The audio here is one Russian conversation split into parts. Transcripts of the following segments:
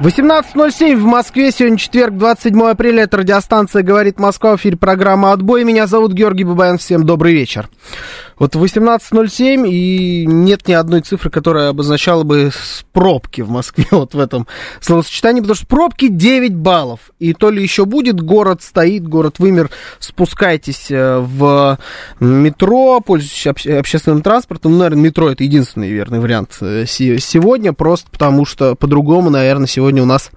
18.07 в Москве, сегодня четверг, 27 апреля, это радиостанция «Говорит Москва», в эфире программа «Отбой». Меня зовут Георгий Бабаян, всем добрый вечер. Вот 18.07, и нет ни одной цифры, которая обозначала бы пробки в Москве вот в этом словосочетании, потому что пробки 9 баллов. И то ли еще будет, город стоит, город вымер, спускайтесь э, в метро, пользуйтесь обще- общественным транспортом. Ну, наверное, метро это единственный верный вариант э, сегодня, просто потому что по-другому, наверное, сегодня у нас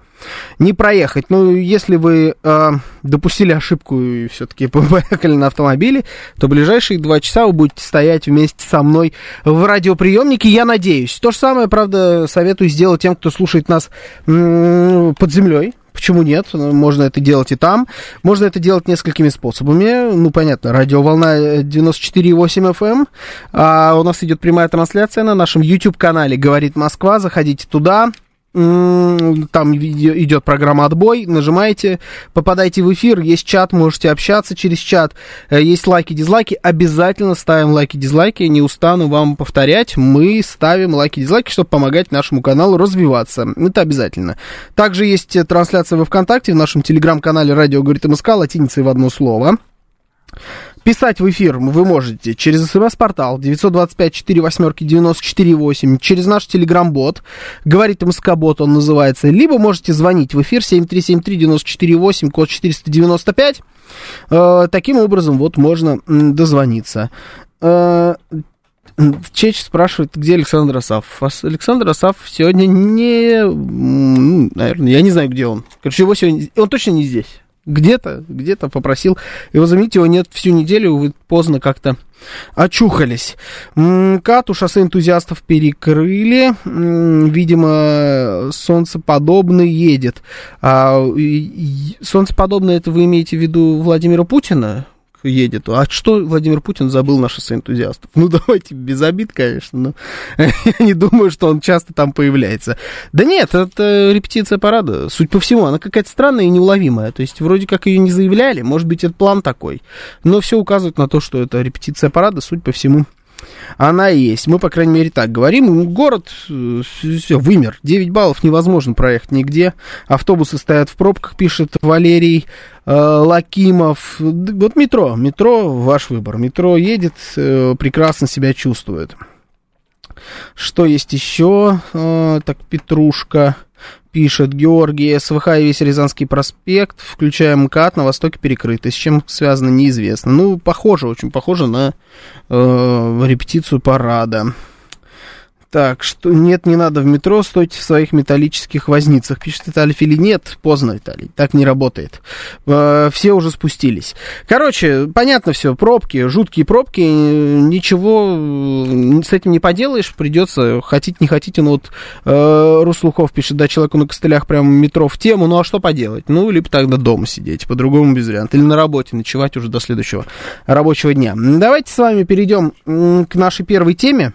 не проехать. Ну, если вы э, допустили ошибку и все-таки поехали на автомобиле, то ближайшие два часа вы будете стоять вместе со мной в радиоприемнике, я надеюсь. То же самое, правда, советую сделать тем, кто слушает нас м- под землей. Почему нет? Можно это делать и там. Можно это делать несколькими способами. Ну, понятно, радиоволна 94,8 FM. А у нас идет прямая трансляция на нашем YouTube-канале «Говорит Москва». Заходите туда там идет программа «Отбой», нажимаете, попадаете в эфир, есть чат, можете общаться через чат, э, есть лайки, дизлайки, обязательно ставим лайки, дизлайки, не устану вам повторять, мы ставим лайки, дизлайки, чтобы помогать нашему каналу развиваться, это обязательно. Также есть трансляция во ВКонтакте, в нашем телеграм-канале «Радио говорит МСК», латиницей в одно слово. Писать в эфир вы можете через смс-портал 925-48-94-8, через наш телеграм-бот, говорит МСК-бот он называется, либо можете звонить в эфир 7373-94-8, код 495. Э, таким образом, вот можно дозвониться. Э, Чеч спрашивает, где Александр Асафов. Александр Асафов сегодня не... Наверное, я не знаю, где он. Короче, его сегодня... Он точно не здесь где-то, где-то попросил его заменить, его нет всю неделю, вы поздно как-то очухались. Кату шоссе энтузиастов перекрыли, видимо, солнцеподобный едет. А, солнцеподобный, это вы имеете в виду Владимира Путина? Едет. А что Владимир Путин забыл на шоссе энтузиастов? Ну, давайте без обид, конечно, но я не думаю, что он часто там появляется. Да нет, это репетиция парада. Суть по всему, она какая-то странная и неуловимая. То есть, вроде как ее не заявляли, может быть, это план такой. Но все указывает на то, что это репетиция парада, суть по всему, она есть. Мы, по крайней мере, так говорим. Город, э, все, вымер. 9 баллов невозможно проехать нигде. Автобусы стоят в пробках, пишет Валерий Лакимов. Вот метро. Метро, ваш выбор. Метро едет, э, прекрасно себя чувствует. Что есть еще? Э, так, Петрушка пишет Георгий, СВХ и весь Рязанский проспект, включая МКАД, на востоке перекрыты. С чем связано, неизвестно. Ну, похоже, очень похоже на э, репетицию парада. Так, что нет, не надо в метро, стойте в своих металлических возницах. Пишет Виталий Фили. Нет, поздно, Виталий, так не работает. Э, все уже спустились. Короче, понятно все, пробки, жуткие пробки, ничего с этим не поделаешь, придется, хотите, не хотите, ну вот э, Руслухов пишет, да, человеку на костылях прямо метро в тему, ну а что поделать? Ну, либо тогда дома сидеть, по-другому без варианта, или на работе ночевать уже до следующего рабочего дня. Давайте с вами перейдем к нашей первой теме.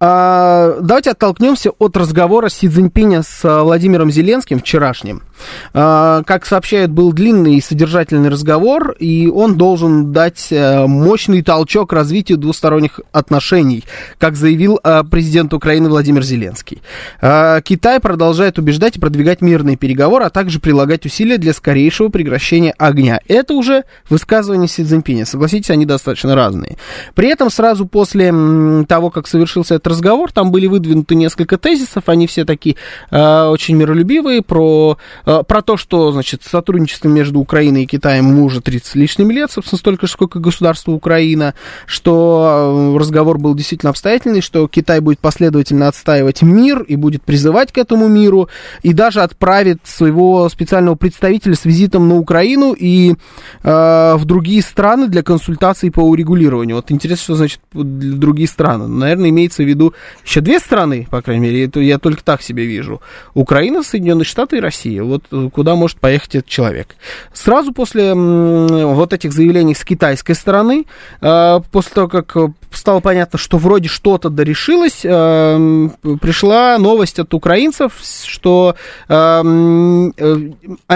давайте оттолкнемся от разговора Си Цзиньпиня с а, Владимиром Зеленским вчерашним. А, как сообщают, был длинный и содержательный разговор, и он должен дать а, мощный толчок развитию двусторонних отношений, как заявил а, президент Украины Владимир Зеленский. А, Китай продолжает убеждать и продвигать мирные переговоры, а также прилагать усилия для скорейшего прекращения огня. Это уже высказывание Си Цзиньпиня. Согласитесь, они достаточно разные. При этом сразу после того, как совершился этот разговор, там были выдвинуты несколько тезисов, они все такие э, очень миролюбивые, про, э, про то, что, значит, сотрудничество между Украиной и Китаем уже 30 с лишним лет, собственно, столько же, сколько государство Украина, что э, разговор был действительно обстоятельный, что Китай будет последовательно отстаивать мир и будет призывать к этому миру, и даже отправит своего специального представителя с визитом на Украину и э, в другие страны для консультаций по урегулированию. Вот интересно, что значит другие страны. Наверное, имеется в виду виду еще две страны, по крайней мере, это я только так себе вижу. Украина, Соединенные Штаты и Россия. Вот э, куда может поехать этот человек. Сразу после вот этих заявлений с китайской стороны, э, после того, как стало понятно, что вроде что-то дорешилось, пришла новость от украинцев, что а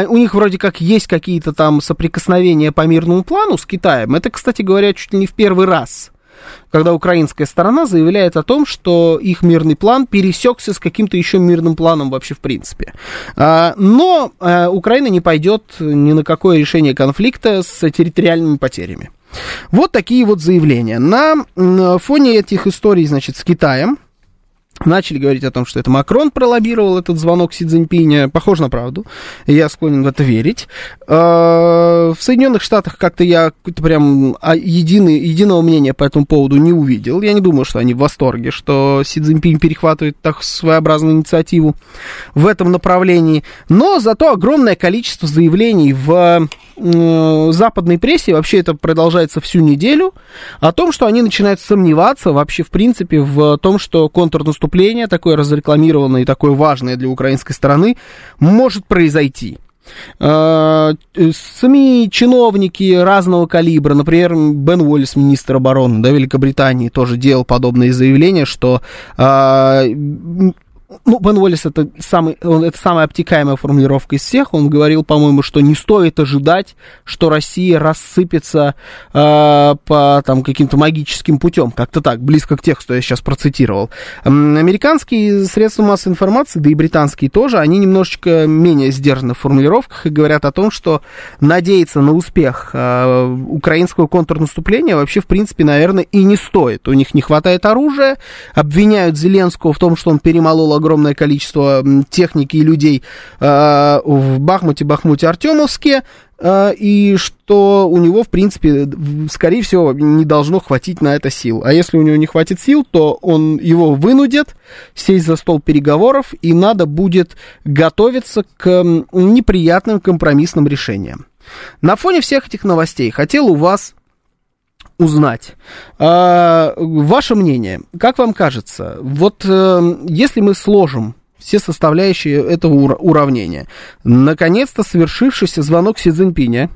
у них вроде как есть какие-то там соприкосновения по мирному плану с Китаем. Это, кстати говоря, чуть ли не в первый раз когда украинская сторона заявляет о том, что их мирный план пересекся с каким-то еще мирным планом вообще в принципе. А, но а, Украина не пойдет ни на какое решение конфликта с территориальными потерями. Вот такие вот заявления. На фоне этих историй, значит, с Китаем, Начали говорить о том, что это Макрон пролоббировал этот звонок Си Цзиньпиня. Похоже на правду. Я склонен в это верить. А, в Соединенных Штатах как-то я прям а, единый, единого мнения по этому поводу не увидел. Я не думаю, что они в восторге, что Си Цзиньпинь перехватывает так своеобразную инициативу в этом направлении. Но зато огромное количество заявлений в западной прессе, вообще это продолжается всю неделю, о том, что они начинают сомневаться вообще в принципе в том, что контрнаступление наступление, такое разрекламированное и такое важное для украинской стороны, может произойти. А, сами чиновники разного калибра, например, Бен Уоллес, министр обороны да, Великобритании, тоже делал подобные заявления, что а, ну, Бен Уоллес это, самый, он, это самая обтекаемая формулировка из всех. Он говорил, по-моему, что не стоит ожидать, что Россия рассыпется э, по там, каким-то магическим путем. Как-то так, близко к тексту я сейчас процитировал. Американские средства массовой информации, да и британские тоже, они немножечко менее сдержаны в формулировках и говорят о том, что надеяться на успех э, украинского контрнаступления вообще, в принципе, наверное, и не стоит. У них не хватает оружия, обвиняют Зеленского в том, что он перемолол огромное количество техники и людей э, в Бахмуте, Бахмуте, Артемовске, э, и что у него, в принципе, скорее всего, не должно хватить на это сил. А если у него не хватит сил, то он его вынудит сесть за стол переговоров, и надо будет готовиться к неприятным компромиссным решениям. На фоне всех этих новостей хотел у вас узнать. А, ваше мнение, как вам кажется, вот э, если мы сложим все составляющие этого уравнения, наконец-то совершившийся звонок Си Цзиньпиня,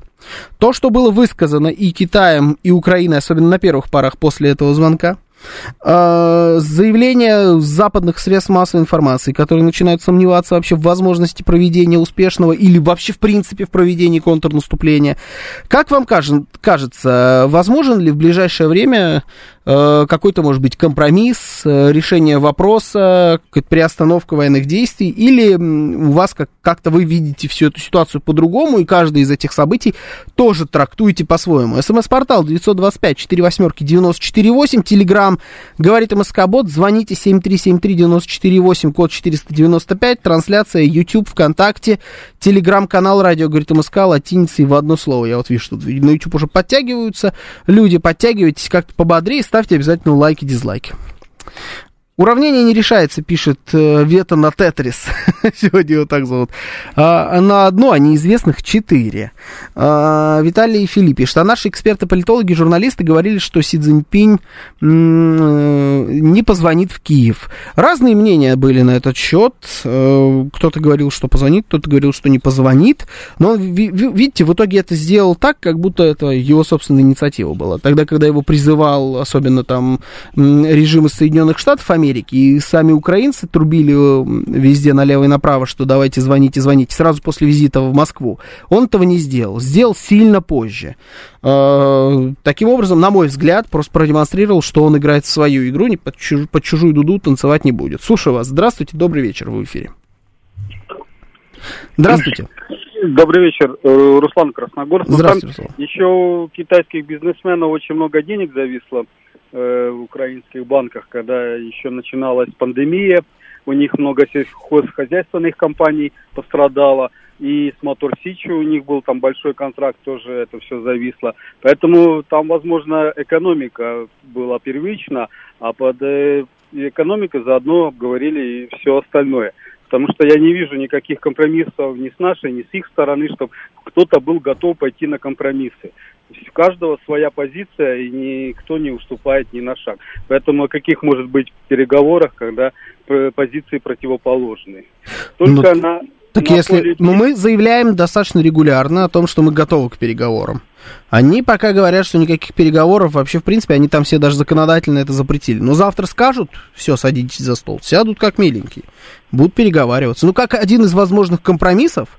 то, что было высказано и Китаем, и Украиной, особенно на первых парах после этого звонка, заявления западных средств массовой информации, которые начинают сомневаться вообще в возможности проведения успешного или вообще в принципе в проведении контрнаступления. Как вам кажется, возможен ли в ближайшее время какой-то, может быть, компромисс, э, решение вопроса, приостановка военных действий, или у вас как- как-то вы видите всю эту ситуацию по-другому, и каждый из этих событий тоже трактуете по-своему. СМС-портал 925-48-94-8, Телеграм, говорит МСК-бот, звоните 7373-94-8, код 495, трансляция YouTube, ВКонтакте, Телеграм-канал Радио, говорит МСК, латиницей в одно слово. Я вот вижу, что на YouTube уже подтягиваются люди, подтягивайтесь как-то пободрее, ставьте обязательно лайки, дизлайки. Уравнение не решается, пишет э, Вета на Тетрис. Сегодня его так зовут. А, на одно, а неизвестных четыре. А, Виталий Филипп пишет. А наши эксперты-политологи, журналисты говорили, что Си Цзиньпинь м- не позвонит в Киев. Разные мнения были на этот счет. А, кто-то говорил, что позвонит, кто-то говорил, что не позвонит. Но, ви- видите, в итоге это сделал так, как будто это его собственная инициатива была. Тогда, когда его призывал, особенно там режим из Соединенных Штатов, Америки. И сами украинцы трубили везде налево и направо, что давайте звоните, звоните, сразу после визита в Москву. Он этого не сделал. Сделал сильно позже. А, таким образом, на мой взгляд, просто продемонстрировал, что он играет в свою игру, не под, чуж, под чужую дуду танцевать не будет. Слушаю вас. Здравствуйте, добрый вечер, в эфире. Здравствуйте. Добрый вечер, э, Руслан Красногорск. Здравствуйте, Руслан. Еще у китайских бизнесменов очень много денег зависло в украинских банках, когда еще начиналась пандемия, у них много сельхозхозяйственных компаний пострадало, и с Мотор Сичи у них был там большой контракт, тоже это все зависло. Поэтому там, возможно, экономика была первична, а под э, экономикой заодно обговорили и все остальное. Потому что я не вижу никаких компромиссов ни с нашей, ни с их стороны, чтобы кто-то был готов пойти на компромиссы. У каждого своя позиция, и никто не уступает ни на шаг. Поэтому о каких может быть переговорах, когда позиции противоположные? Только ну, на так на если поле... ну, мы заявляем достаточно регулярно о том, что мы готовы к переговорам. Они пока говорят, что никаких переговоров вообще, в принципе, они там все даже законодательно это запретили. Но завтра скажут, все, садитесь за стол, сядут как миленькие, будут переговариваться. Ну, как один из возможных компромиссов,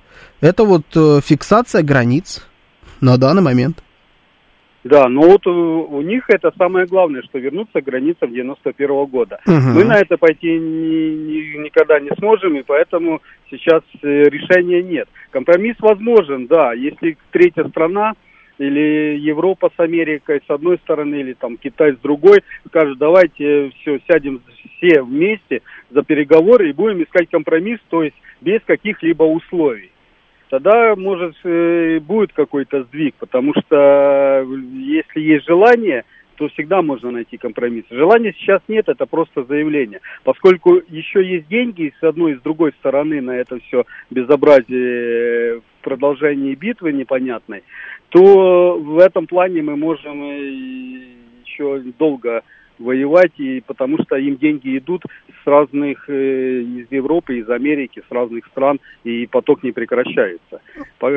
это вот э, фиксация границ на данный момент. Да, но вот у, у них это самое главное, что вернуться к границам 91 -го года. Угу. Мы на это пойти ни, ни, никогда не сможем, и поэтому сейчас э, решения нет. Компромисс возможен, да, если третья страна или Европа с Америкой с одной стороны, или там Китай с другой, скажет, давайте все, сядем все вместе за переговоры и будем искать компромисс, то есть без каких-либо условий тогда, может, э, будет какой-то сдвиг, потому что если есть желание, то всегда можно найти компромисс. Желания сейчас нет, это просто заявление. Поскольку еще есть деньги с одной и с другой стороны на это все безобразие в продолжении битвы непонятной, то в этом плане мы можем еще долго воевать, и потому что им деньги идут с разных, э, из Европы, из Америки, с разных стран, и поток не прекращается.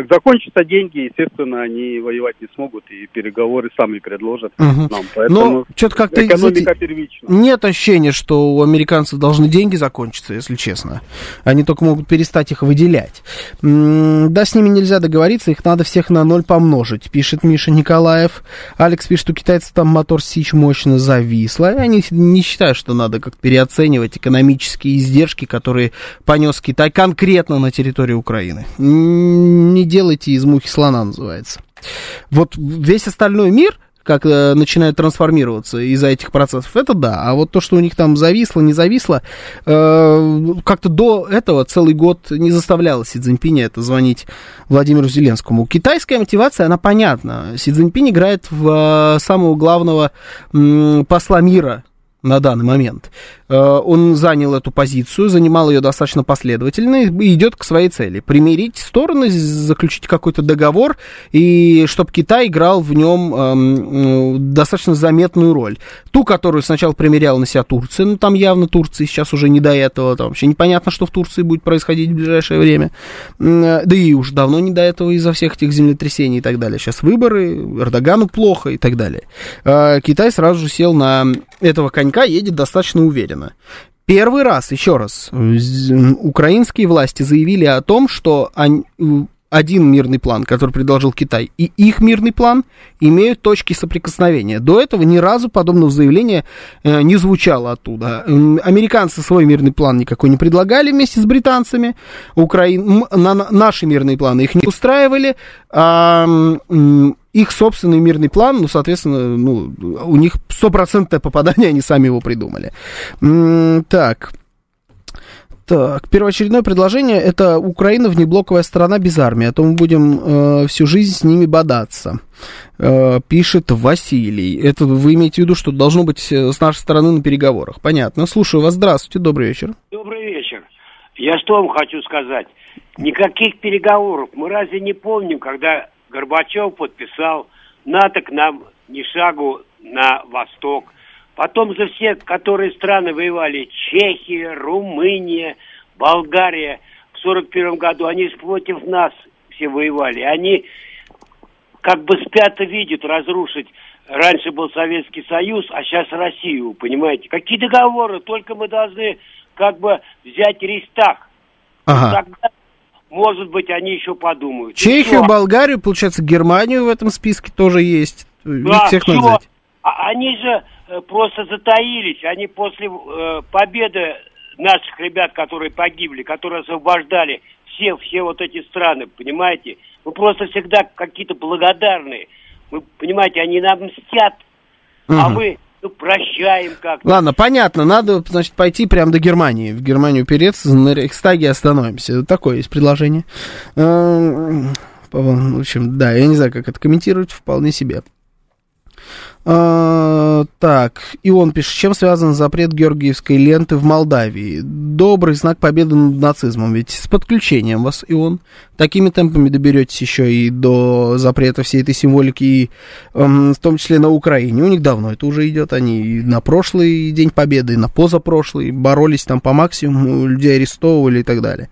Закончатся деньги, естественно, они воевать не смогут, и переговоры сами предложат угу. нам. Поэтому Но что-то как-то экономика первична. Нет ощущения, что у американцев должны деньги закончиться, если честно. Они только могут перестать их выделять. Да, с ними нельзя договориться, их надо всех на ноль помножить, пишет Миша Николаев. Алекс пишет, у китайцев там мотор Сич мощно завис зависла. Я не, не считаю, что надо как переоценивать экономические издержки, которые понес Китай конкретно на территории Украины. Не делайте из мухи слона, называется. Вот весь остальной мир как э, начинают трансформироваться из-за этих процессов, это да. А вот то, что у них там зависло, не зависло, э, как-то до этого целый год не заставляло Си Цзиньпиня это звонить Владимиру Зеленскому. Китайская мотивация, она понятна. Си Цзиньпинь играет в э, самого главного м, посла мира на данный момент. Э, он занял эту позицию, занимал ее достаточно последовательно и идет к своей цели. Примирить стороны, заключить какой-то договор, и чтобы Китай играл в нем эм, достаточно заметную роль. Ту, которую сначала примеряла на себя Турция, ну там явно Турции сейчас уже не до этого, там вообще непонятно, что в Турции будет происходить в ближайшее время. Э, да и уже давно не до этого из-за всех этих землетрясений и так далее. Сейчас выборы, Эрдогану плохо и так далее. Э, Китай сразу же сел на этого конька, едет достаточно уверенно. Первый раз, еще раз, украинские власти заявили о том, что они, один мирный план, который предложил Китай, и их мирный план имеют точки соприкосновения. До этого ни разу подобного заявления э, не звучало оттуда. Американцы свой мирный план никакой не предлагали вместе с британцами, Украин... на, наши мирные планы их не устраивали, а их собственный мирный план, ну, соответственно, ну, у них стопроцентное попадание, они сами его придумали. Так, так, первоочередное предложение это Украина внеблоковая страна без армии, а то мы будем э, всю жизнь с ними бодаться. Э, пишет Василий. Это вы имеете в виду, что должно быть э, с нашей стороны на переговорах. Понятно. Слушаю вас. Здравствуйте, добрый вечер. Добрый вечер. Я что вам хочу сказать? Никаких переговоров. Мы разве не помним, когда Горбачев подписал НАТО к нам ни шагу на восток. Потом за все, которые страны воевали, Чехия, Румыния, Болгария, в сорок первом году, они против нас все воевали. Они как бы спят и видят разрушить. Раньше был Советский Союз, а сейчас Россию, понимаете? Какие договоры? Только мы должны как бы взять Рейстаг. Ага. Тогда, может быть, они еще подумают. Чехию, Болгарию, получается, Германию в этом списке тоже есть. Да, всех все. Надо взять. А, они же Э, просто затаились. Они после э, победы наших ребят, которые погибли, которые освобождали все, все вот эти страны, понимаете? Мы просто всегда какие-то благодарные. Мы, понимаете, они нам мстят, угу. а мы ну, прощаем как-то. Ладно, понятно, надо, значит, пойти прямо до Германии. В Германию переться, на Рейхстаге остановимся. Такое есть предложение. Эм, в общем, да, я не знаю, как это комментировать, вполне себе. А, так, и он пишет, чем связан запрет георгиевской ленты в Молдавии? Добрый знак победы над нацизмом, ведь с подключением вас, и он. Такими темпами доберетесь еще и до запрета всей этой символики, и, эм, в том числе на Украине. У них давно это уже идет, они и на прошлый День Победы, и на позапрошлый боролись там по максимуму, людей арестовывали и так далее.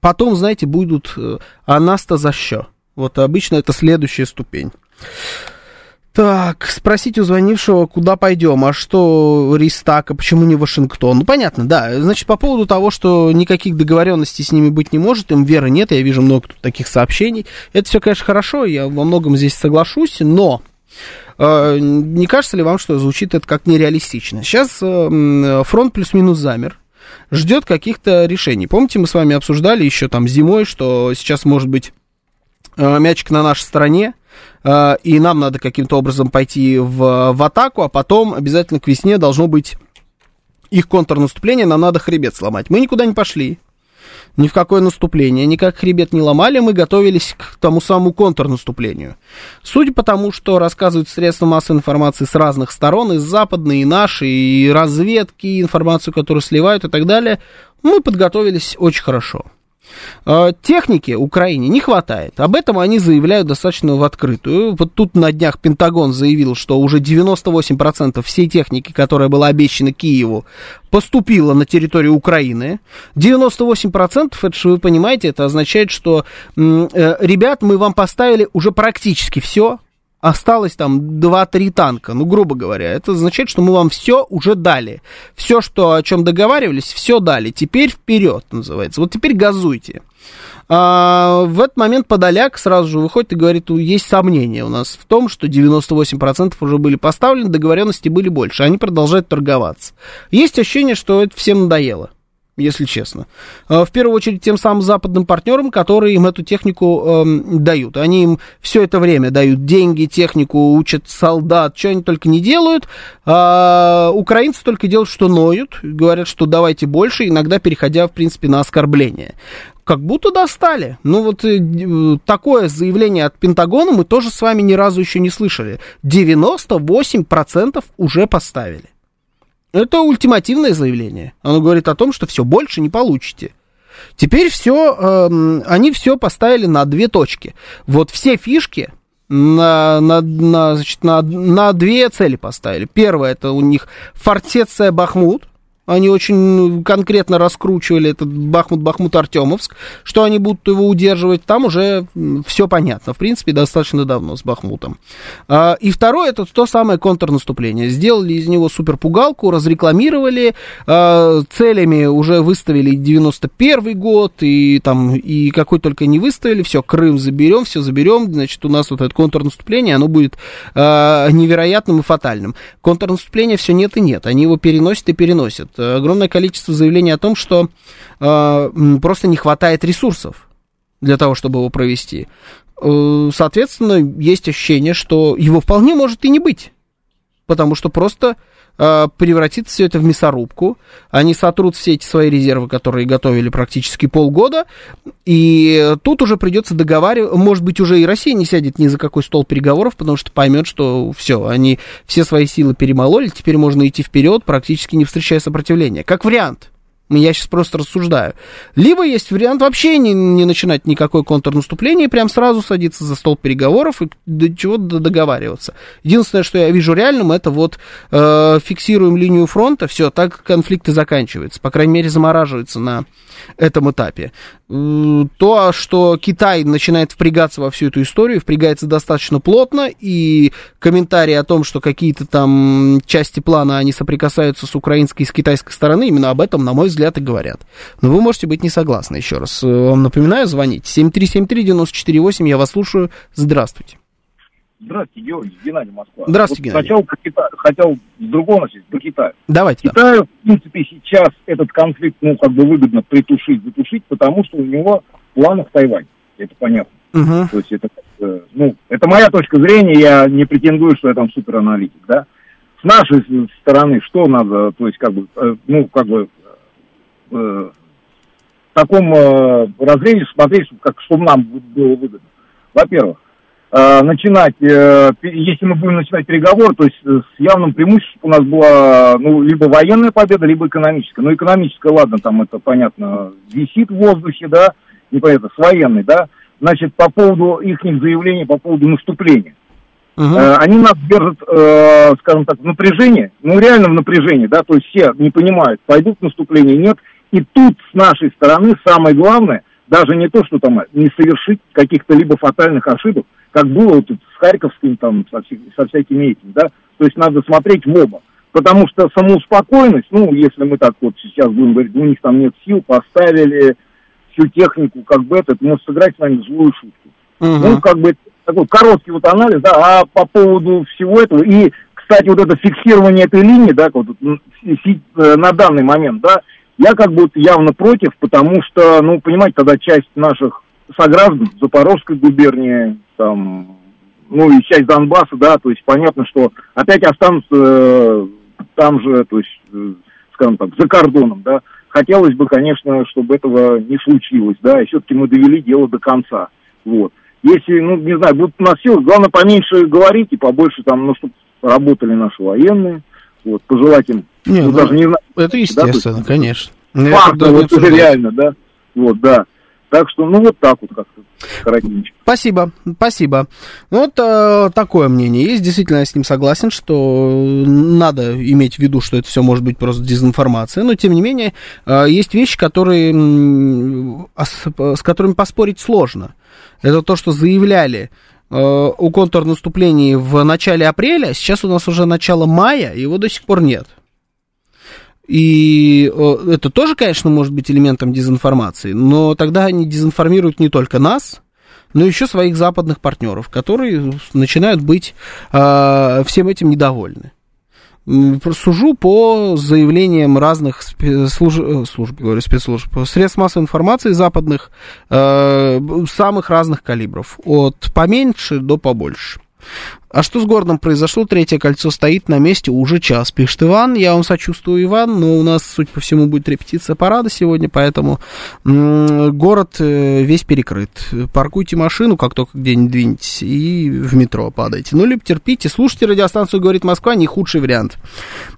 Потом, знаете, будут э, анаста за что. Вот обычно это следующая ступень. Так, спросить у звонившего, куда пойдем, а что Ристака, почему не Вашингтон? Ну, понятно, да. Значит, по поводу того, что никаких договоренностей с ними быть не может, им веры нет, я вижу много тут таких сообщений. Это все, конечно, хорошо, я во многом здесь соглашусь, но э, не кажется ли вам, что звучит это как нереалистично? Сейчас э, фронт плюс-минус замер, ждет каких-то решений. Помните, мы с вами обсуждали еще там зимой, что сейчас может быть э, мячик на нашей стороне, Э, и нам надо каким-то образом пойти в, в атаку, а потом обязательно к весне должно быть их контрнаступление, нам надо хребет сломать. Мы никуда не пошли, ни в какое наступление, никак хребет не ломали, мы готовились к тому самому контрнаступлению. Судя по тому, что рассказывают средства массовой информации с разных сторон, и западные, и наши, и разведки, и информацию, которую сливают и так далее, мы подготовились очень хорошо. А, техники Украине не хватает. Об этом они заявляют достаточно в открытую. Вот тут на днях Пентагон заявил, что уже 98% всей техники, которая была обещана Киеву, поступила на территорию Украины. 98%, это же вы понимаете, это означает, что, э, ребят, мы вам поставили уже практически все, осталось там 2-3 танка, ну, грубо говоря. Это означает, что мы вам все уже дали. Все, что, о чем договаривались, все дали. Теперь вперед, называется. Вот теперь газуйте. А, в этот момент Подоляк сразу же выходит и говорит, есть сомнения у нас в том, что 98% уже были поставлены, договоренности были больше. Они продолжают торговаться. Есть ощущение, что это всем надоело если честно. А, в первую очередь тем самым западным партнерам, которые им эту технику эм, дают. Они им все это время дают деньги, технику, учат солдат, что они только не делают. А украинцы только делают, что ноют, говорят, что давайте больше, иногда переходя, в принципе, на оскорбление. Как будто достали. Ну вот э, такое заявление от Пентагона мы тоже с вами ни разу еще не слышали. 98% уже поставили. Это ультимативное заявление. Оно говорит о том, что все, больше не получите. Теперь все, э, эм, они все поставили на две точки. Вот все фишки на, на, на, значит, на, на две цели поставили. Первое, это у них фортеция Бахмут, они очень конкретно раскручивали этот Бахмут-Бахмут-Артемовск. Что они будут его удерживать, там уже все понятно. В принципе, достаточно давно с Бахмутом. А, и второе, это то самое контрнаступление. Сделали из него суперпугалку, разрекламировали, а, целями уже выставили 91 год, и там, и какой только не выставили, все, Крым заберем, все заберем, значит, у нас вот это контрнаступление, оно будет а, невероятным и фатальным. Контрнаступления все нет и нет, они его переносят и переносят огромное количество заявлений о том, что э, просто не хватает ресурсов для того, чтобы его провести. Э, соответственно, есть ощущение, что его вполне может и не быть. Потому что просто э, превратится все это в мясорубку. Они сотрут все эти свои резервы, которые готовили практически полгода. И тут уже придется договаривать. Может быть, уже и Россия не сядет ни за какой стол переговоров, потому что поймет, что все, они все свои силы перемололи, теперь можно идти вперед, практически не встречая сопротивления. Как вариант. Я сейчас просто рассуждаю. Либо есть вариант вообще не, не начинать никакое контрнаступление, и прям сразу садиться за стол переговоров и до чего-то договариваться. Единственное, что я вижу реальным, это вот э, фиксируем линию фронта, все, так конфликты заканчиваются, по крайней мере, замораживаются на этом этапе. То, что Китай начинает впрягаться во всю эту историю, впрягается достаточно плотно, и комментарии о том, что какие-то там части плана, они соприкасаются с украинской и с китайской стороны, именно об этом, на мой взгляд, и говорят. Но вы можете быть не согласны, еще раз. Вам напоминаю, звоните. 7373-94-8, я вас слушаю. Здравствуйте. Здравствуйте, Георгий, Геннадий Москва. Здравствуйте, вот Геннадий. Сначала про Китай, хотел с другого начать, про Китай. Давайте. Китаю, да. в принципе, сейчас этот конфликт, ну, как бы выгодно притушить, затушить, потому что у него в планах Тайвань. Это понятно. Угу. То есть это, ну, это моя точка зрения, я не претендую, что я там супераналитик, да. С нашей стороны, что надо, то есть, как бы, э, ну, как бы, э, в таком э, разрезе смотреть, как, чтобы нам было выгодно. Во-первых, э, начинать, э, если мы будем начинать переговоры, то есть э, с явным преимуществом у нас была, ну, либо военная победа, либо экономическая. Ну, экономическая, ладно, там это, понятно, висит в воздухе, да, непонятно, с военной, да. Значит, по поводу их заявлений, по поводу наступления. Э, они нас держат, э, скажем так, в напряжении, ну реально в напряжении, да, то есть все не понимают, пойдут наступление, нет. И тут с нашей стороны самое главное, даже не то, что там не совершить каких-то либо фатальных ошибок, как было вот с Харьковским там, со, вся- со всякими этими, да, то есть надо смотреть в оба. Потому что самоуспокоенность, ну, если мы так вот сейчас будем говорить, у них там нет сил, поставили всю технику, как бы это, это может сыграть с нами злую шутку. Мгм. Ну, как бы такой короткий вот анализ, да, а по поводу всего этого, и, кстати, вот это фиксирование этой линии, да, вот, э, на данный момент, да, я как бы явно против, потому что, ну, понимаете, тогда часть наших сограждан Запорожской губернии, там, ну, и часть Донбасса, да, то есть понятно, что опять останутся э, там же, то есть, э, скажем так, за кордоном, да. Хотелось бы, конечно, чтобы этого не случилось, да, и все-таки мы довели дело до конца, вот. Если, ну, не знаю, будут у нас силы, главное поменьше говорить и побольше там, ну, чтобы работали наши военные, вот, пожелать им, Не, ну, ну, даже не знаю, Это естественно, конечно. Ну, я факт, тогда не вот это реально, да, вот, да. Так что, ну, вот так вот как-то, коротенько. Спасибо, спасибо. Ну, вот э, такое мнение есть. Действительно, я с ним согласен, что надо иметь в виду, что это все может быть просто дезинформация. Но, тем не менее, э, есть вещи, которые, м, ос- с которыми поспорить сложно. Это то, что заявляли э, о контрнаступлении в начале апреля. Сейчас у нас уже начало мая, его до сих пор нет. И э, это тоже, конечно, может быть элементом дезинформации, но тогда они дезинформируют не только нас, но еще своих западных партнеров, которые начинают быть э, всем этим недовольны. Сужу по заявлениям разных спе- служ... э, служб, говорю, спецслужб, средств массовой информации западных, э, самых разных калибров, от поменьше до побольше. А что с городом произошло? Третье кольцо стоит на месте уже час, пишет Иван. Я вам сочувствую, Иван, но у нас, судя по всему, будет репетиция парада сегодня, поэтому город э, весь перекрыт. Паркуйте машину, как только где-нибудь двинетесь, и в метро падайте. Ну, либо терпите. Слушайте радиостанцию «Говорит Москва», не худший вариант.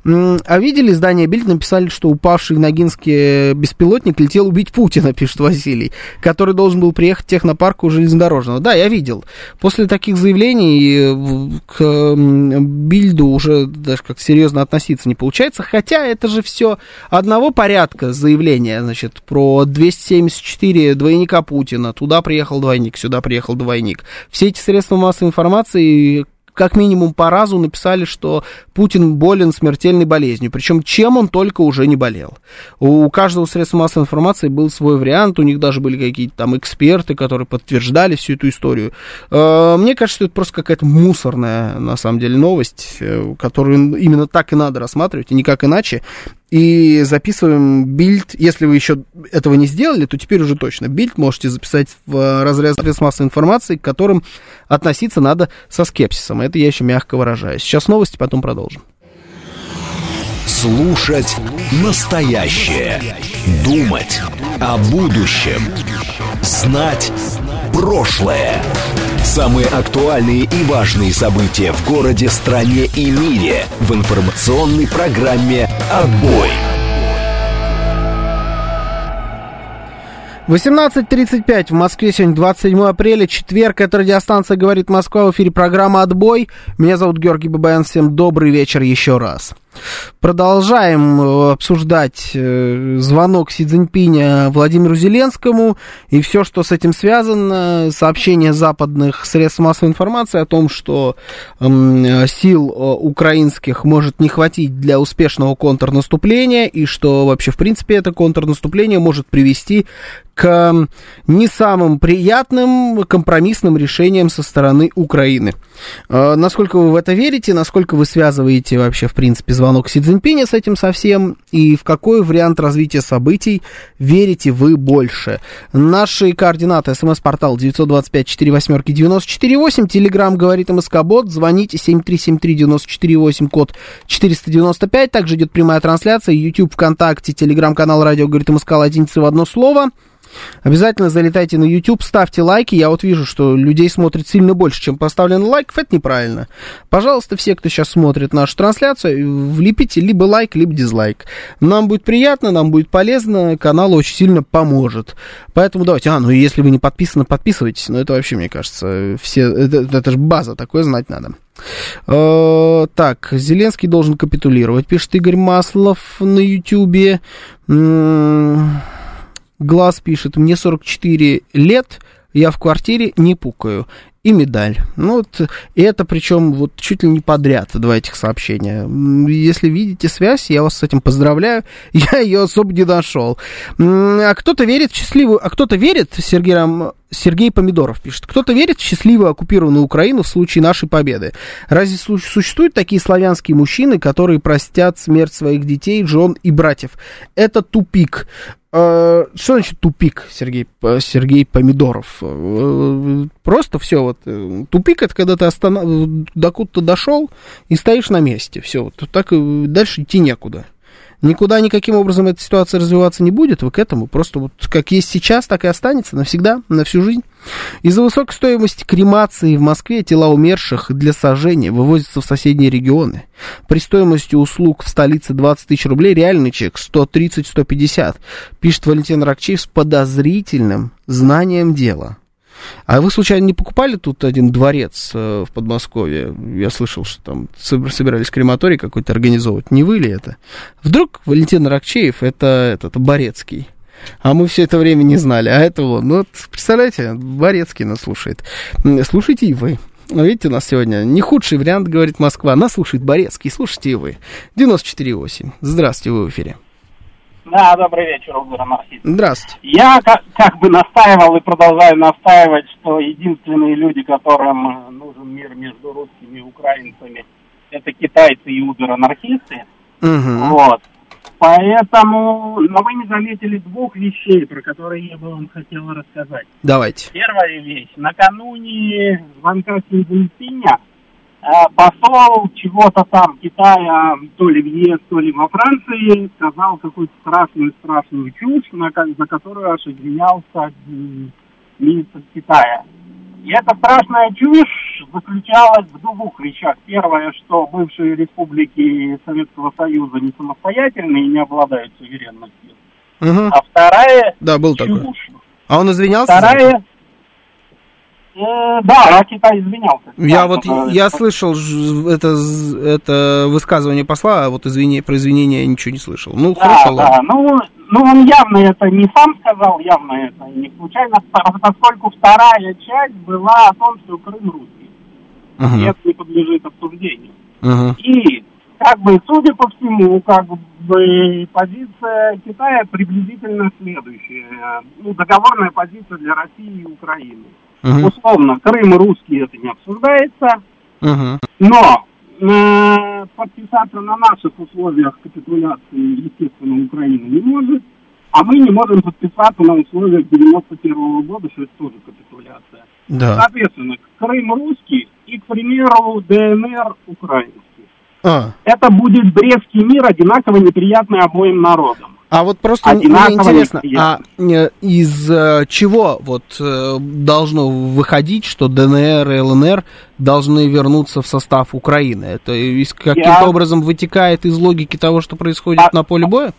А видели, издание «Бильд» написали, что упавший в Ногинске беспилотник летел убить Путина, пишет Василий, который должен был приехать в технопарк у железнодорожного. Да, я видел. После таких заявлений э, к Бильду уже даже как серьезно относиться не получается, хотя это же все одного порядка заявления, значит, про 274 двойника Путина, туда приехал двойник, сюда приехал двойник. Все эти средства массовой информации как минимум по разу написали, что Путин болен смертельной болезнью. Причем чем он только уже не болел. У каждого средства массовой информации был свой вариант, у них даже были какие-то там эксперты, которые подтверждали всю эту историю. Э, Мне кажется, что это просто какая-то мусорная, на самом деле, новость, э, которую именно так и надо рассматривать, и никак иначе. И записываем бильд. Если вы еще этого не сделали, то теперь уже точно. Бильд можете записать в разряд средств массовой информации, к которым относиться надо со скепсисом. Это я еще мягко выражаюсь. Сейчас новости, потом продолжим. Слушать настоящее. Думать о будущем. Знать прошлое. Самые актуальные и важные события в городе, стране и мире в информационной программе «Отбой». 18.35 в Москве сегодня 27 апреля, четверг, это радиостанция «Говорит Москва», в эфире программа «Отбой». Меня зовут Георгий Бабаян, всем добрый вечер еще раз. Продолжаем э, обсуждать э, звонок Си Цзиньпиня Владимиру Зеленскому и все, что с этим связано, сообщение западных средств массовой информации о том, что сил э, украинских может не хватить для успешного контрнаступления и что вообще, в принципе, это контрнаступление может привести к не самым приятным компромиссным решениям со стороны Украины. Э, Насколько вы в это верите, насколько вы связываете вообще, в принципе, звонок Си Цзиньпиня с этим совсем, и в какой вариант развития событий верите вы больше? Наши координаты, смс-портал 925-48-94-8, телеграмм говорит МСК-бот, звоните 7373-94-8, код 495, также идет прямая трансляция, YouTube, ВКонтакте, телеграм-канал радио говорит МСК, латиница в одно слово. Обязательно залетайте на YouTube, ставьте лайки. Я вот вижу, что людей смотрит сильно больше, чем поставлено лайков. Это неправильно. Пожалуйста, все, кто сейчас смотрит нашу трансляцию, влепите либо лайк, либо дизлайк. Нам будет приятно, нам будет полезно, канал очень сильно поможет. Поэтому давайте. А, ну если вы не подписаны, подписывайтесь. Ну это вообще, мне кажется, все... Это, это же база, такое знать надо. Э, так, Зеленский должен капитулировать, пишет Игорь Маслов на Ютьюбе. Глаз пишет, мне 44 лет, я в квартире не пукаю. И медаль. Ну, вот, и это причем вот чуть ли не подряд два этих сообщения. Если видите связь, я вас с этим поздравляю. Я ее особо не нашел. А кто-то верит в счастливую... А кто-то верит, Сергей, Рам... Сергей Помидоров пишет, кто-то верит в счастливую оккупированную Украину в случае нашей победы. Разве существуют такие славянские мужчины, которые простят смерть своих детей, жен и братьев? Это тупик. Что значит тупик, Сергей, Сергей Помидоров? Просто все вот. Тупик это когда ты останов... докуда-то дошел и стоишь на месте. Все, вот так дальше идти некуда. Никуда никаким образом эта ситуация развиваться не будет, вы к этому просто вот как есть сейчас, так и останется навсегда, на всю жизнь. Из-за высокой стоимости кремации в Москве тела умерших для сожжения вывозятся в соседние регионы. При стоимости услуг в столице 20 тысяч рублей реальный чек 130-150, пишет Валентин Ракчеев с подозрительным знанием дела. А вы, случайно, не покупали тут один дворец э, в Подмосковье? Я слышал, что там собирались крематорий какой-то организовывать. Не вы ли это? Вдруг Валентин Ракчеев это этот Борецкий? А мы все это время не знали. А это он. Ну, вот, представляете, Борецкий нас слушает. Слушайте и вы. Видите, у нас сегодня не худший вариант, говорит Москва. Нас слушает Борецкий. Слушайте и вы. 94,8. Здравствуйте, вы в эфире. Да, добрый вечер, Угар Марсит. Здравствуйте. Я как, как бы настаивал и продолжаю настаивать, что единственные люди, которым нужен мир между русскими и украинцами, это китайцы и угар-анархисты. Угу. Вот. Поэтому, но вы не заметили двух вещей, про которые я бы вам хотел рассказать. Давайте. Первая вещь. Накануне звонка Синьцзиньпиня Э, посол чего-то там Китая, то ли в ЕС, то ли во Франции, сказал какую-то страшную-страшную чушь, на, за которую аж извинялся министр Китая. И эта страшная чушь заключалась в двух вещах. Первое, что бывшие республики Советского Союза не самостоятельны и не обладают суверенностью. Угу. А вторая да, был чушь. Такой. А он извинялся? Вторая, Э, да, а Китай извинялся. Я да, вот, я слышал это, это высказывание посла, а вот извини, про извинения я ничего не слышал. Ну, да, хорошо, да, ну, ну, он явно это не сам сказал, явно это не случайно, поскольку вторая часть была о том, что Крым русский. И это не подлежит обсуждению. Uh-huh. И, как бы, судя по всему, как бы, позиция Китая приблизительно следующая. Ну, договорная позиция для России и Украины. Угу. Условно, Крым русский это не обсуждается, Угу. но э, подписаться на наших условиях капитуляции, естественно, Украина не может, а мы не можем подписаться на условиях 91 -го года, что это тоже капитуляция. Да. Соответственно, Крым русский и, к примеру, ДНР украинский. А. Это будет Брестский мир, одинаково неприятный обоим народам. А вот просто мне интересно, а из э, чего вот э, должно выходить, что ДНР и ЛНР должны вернуться в состав Украины? Это каким-то Я- образом вытекает из логики того, что происходит А- на поле боя?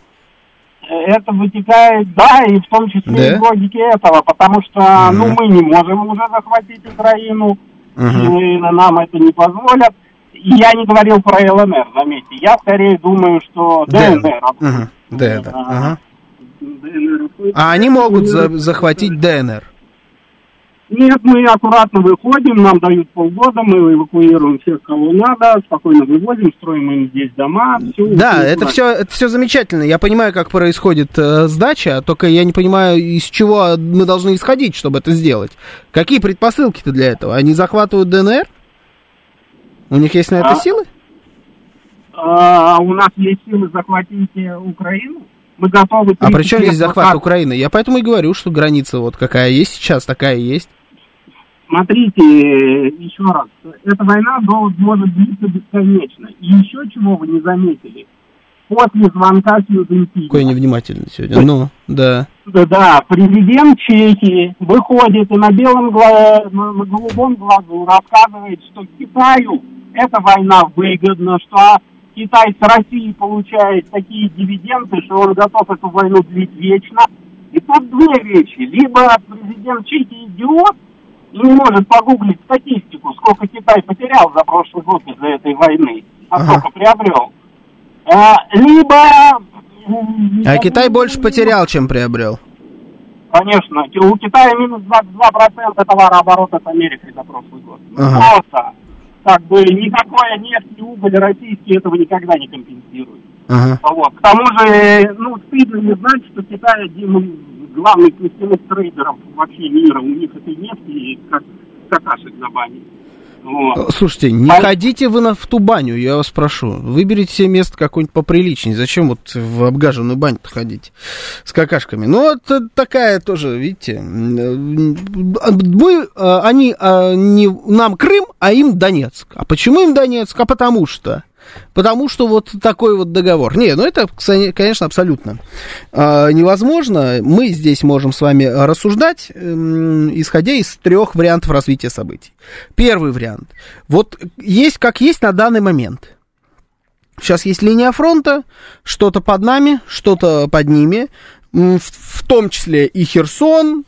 Это вытекает, да, и в том числе Да? из логики этого, потому что, Мгм. ну, мы не можем уже захватить Украину, Мгм. и нам это не позволят. И я не говорил про ЛНР, заметьте. Я скорее думаю, что ДНР. ДНР. ДНР. А, Ага. ДНР. А они могут за- захватить ДНР? Нет, мы аккуратно выходим, нам дают полгода, мы эвакуируем всех, кого надо, спокойно вывозим, строим им здесь дома. Все, Да, это все, это все замечательно. Я понимаю, как происходит э, сдача, только я не понимаю, из чего мы должны исходить, чтобы это сделать. Какие предпосылки-то для этого? Они захватывают ДНР? У них есть на это А. силы? А, у нас есть силы захватить э, Украину. Мы готовы... А 30 при чем здесь захват так. Украины? Я поэтому и говорю, что граница вот какая есть сейчас, такая есть. Смотрите, еще раз, эта война может длиться бесконечно. И еще чего вы не заметили. после звонка с Юдентини. Какой невнимательный сегодня. Ну, да. Да, да, президент Чехии выходит и на белом гла- на голубом глазу рассказывает, что Китаю эта война выгодна, что Китай с Россией получает такие дивиденды, что он готов эту войну длить вечно. И тут две вещи. Либо президент Чехии идиот и не может погуглить статистику, сколько Китай потерял за прошлый год из-за этой войны, а Ага. сколько приобрел. А, либо... А Китай больше потерял, чем приобрел. Конечно, у Китая минус 22% товарооборота с Америкой за прошлый год. Ага. Просто. Как бы никакое нефть и уголь российский этого никогда не компенсирует. Ага. Вот. К тому же, ну, стыдно не знать, что Китай один из главных нефтяных трейдеров вообще мира. У них этой нефти как какашек на бане. Вот. Слушайте, не А- ходите вы на, в ту баню, я вас прошу. Выберите себе место какое-нибудь поприличнее. Зачем вот в обгаженную баню ходить с какашками? Ну, вот э, такая тоже, видите, э, мы, э, они, э, не нам Крым, а им Донецк. А почему им Донецк? А потому что... Потому что вот такой вот договор. Не, ну это, конечно, абсолютно э, невозможно. Мы здесь можем с вами рассуждать, эм, исходя из трех вариантов развития событий. Первый вариант. Вот есть как есть на данный момент. Сейчас есть линия фронта, что-то под нами, что-то под ними, в, в том числе и Херсон,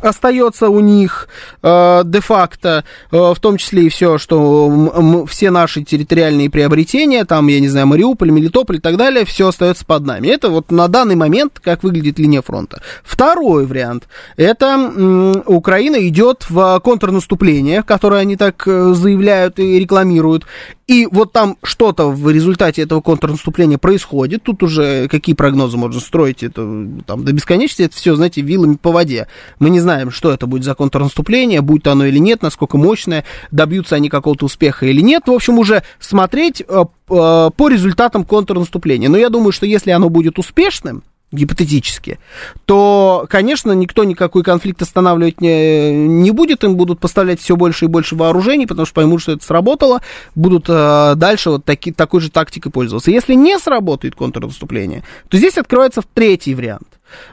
остается у них э, де-факто, э, в том числе и все, что все наши территориальные приобретения, там, я не знаю, Мариуполь, Мелитополь и так далее, все остается под нами. Это вот на данный момент, как выглядит линия фронта. Второй вариант, это м, Украина идет в контрнаступление, которое они так э, заявляют и рекламируют, и вот там что-то в результате этого контрнаступления происходит. Тут уже какие прогнозы можно строить, это там до бесконечности, это все, знаете, вилами по воде. Мы не знаем, что это будет за контрнаступление, будет оно или нет, насколько мощное, добьются они какого-то успеха или нет. В общем, уже смотреть э, э, по результатам контрнаступления. Но я думаю, что если оно будет успешным, гипотетически, то, конечно, никто никакой конфликт останавливать не, не будет, им будут поставлять все больше и больше вооружений, потому что поймут, что это сработало, будут э, дальше вот таки, такой же тактикой пользоваться. Если не сработает контрнаступление, то здесь открывается третий вариант,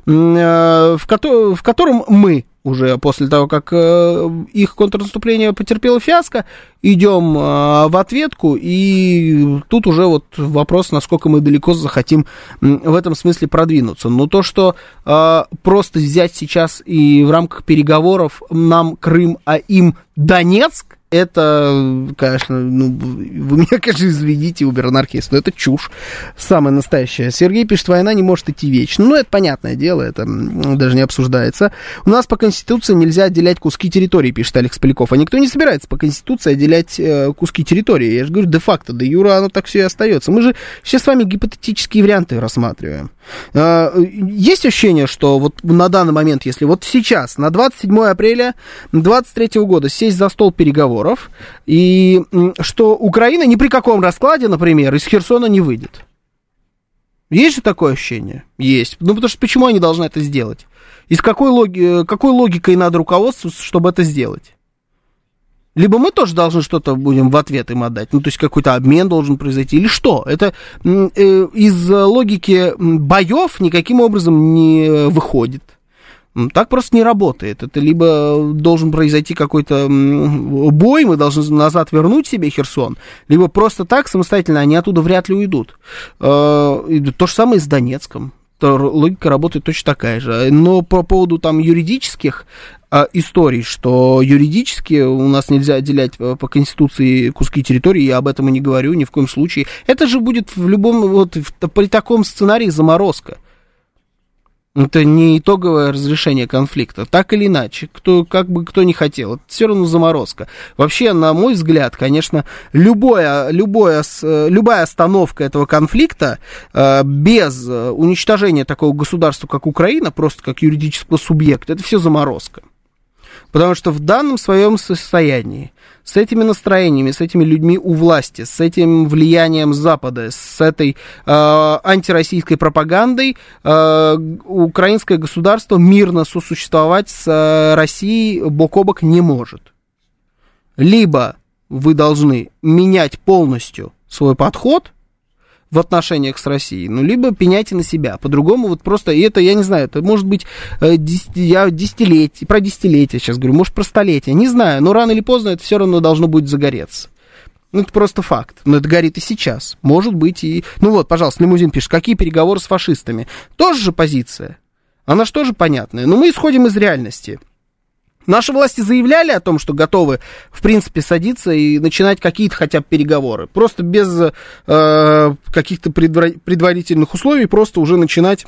э, в, ко- в котором мы уже после того, как э, их контрнаступление потерпело фиаско, идем э, в ответку, и тут уже вот вопрос, насколько мы далеко захотим в этом смысле продвинуться. Но то, что э, просто взять сейчас и в рамках переговоров нам Крым, а им Донецк, это, конечно, ну, вы меня, конечно, извините, убер-анархист, но это чушь самая настоящая. Сергей пишет, война не может идти вечно. Ну, это понятное дело, это даже не обсуждается. У нас по Конституции нельзя отделять куски территории, пишет Алекс Поляков. А никто не собирается по Конституции отделять э, куски территории. Я же говорю, де-факто, де юра оно так все и остается. Мы же сейчас с вами гипотетические варианты рассматриваем. Э, есть ощущение, что вот на данный момент, если вот сейчас, на 27 апреля 23 года сесть за стол переговоров, и м, что Украина ни при каком раскладе, например, из Херсона не выйдет. Есть же такое ощущение? Есть. Ну, потому что почему они должны это сделать? И с какой, логи... какой логикой надо руководствоваться, чтобы это сделать? Либо мы тоже должны что-то будем в ответ им отдать, ну, то есть какой-то обмен должен произойти, или что? Это э, из логики боев никаким образом не выходит. Так просто не работает. Это либо должен произойти какой-то бой, мы должны назад вернуть себе Херсон, либо просто так самостоятельно они оттуда вряд ли уйдут. Э, То же самое и с Донецком. Логика работает точно такая же. Но по поводу там юридических а, историй, что юридически у нас нельзя отделять э, по Конституции куски территории, я об этом и не говорю ни в коем случае. Это же будет в любом, вот в- при таком сценарии заморозка. Это не итоговое разрешение конфликта. Так или иначе, кто, как бы кто не хотел, это все равно заморозка. Вообще, на мой взгляд, конечно, любое, любое, э, любая остановка этого конфликта э, без э, уничтожения такого государства, как Украина, просто как юридического субъекта, это все заморозка. Потому что в данном своем состоянии, с этими настроениями, с этими людьми у власти, с этим влиянием Запада, с этой э, антироссийской пропагандой, э, украинское государство мирно сосуществовать с э, Россией бок о бок не может. Либо вы должны менять полностью свой подход, в отношениях с Россией, ну, либо пеняйте на себя. По-другому вот просто, и это, я не знаю, это может быть, э, десяти, я десятилетие, про десятилетие сейчас говорю, может, про столетие, не знаю, но рано или поздно это все равно должно будет загореться. Ну, это просто факт. Но это горит и сейчас. Может быть и... Ну вот, пожалуйста, лимузин пишет, какие переговоры с фашистами? Тоже же позиция. Она же тоже понятная. Но мы исходим из реальности. Наши власти заявляли о том, что готовы, в принципе, садиться и начинать какие-то хотя бы переговоры. Просто без э, каких-то предвар- предварительных условий, просто уже начинать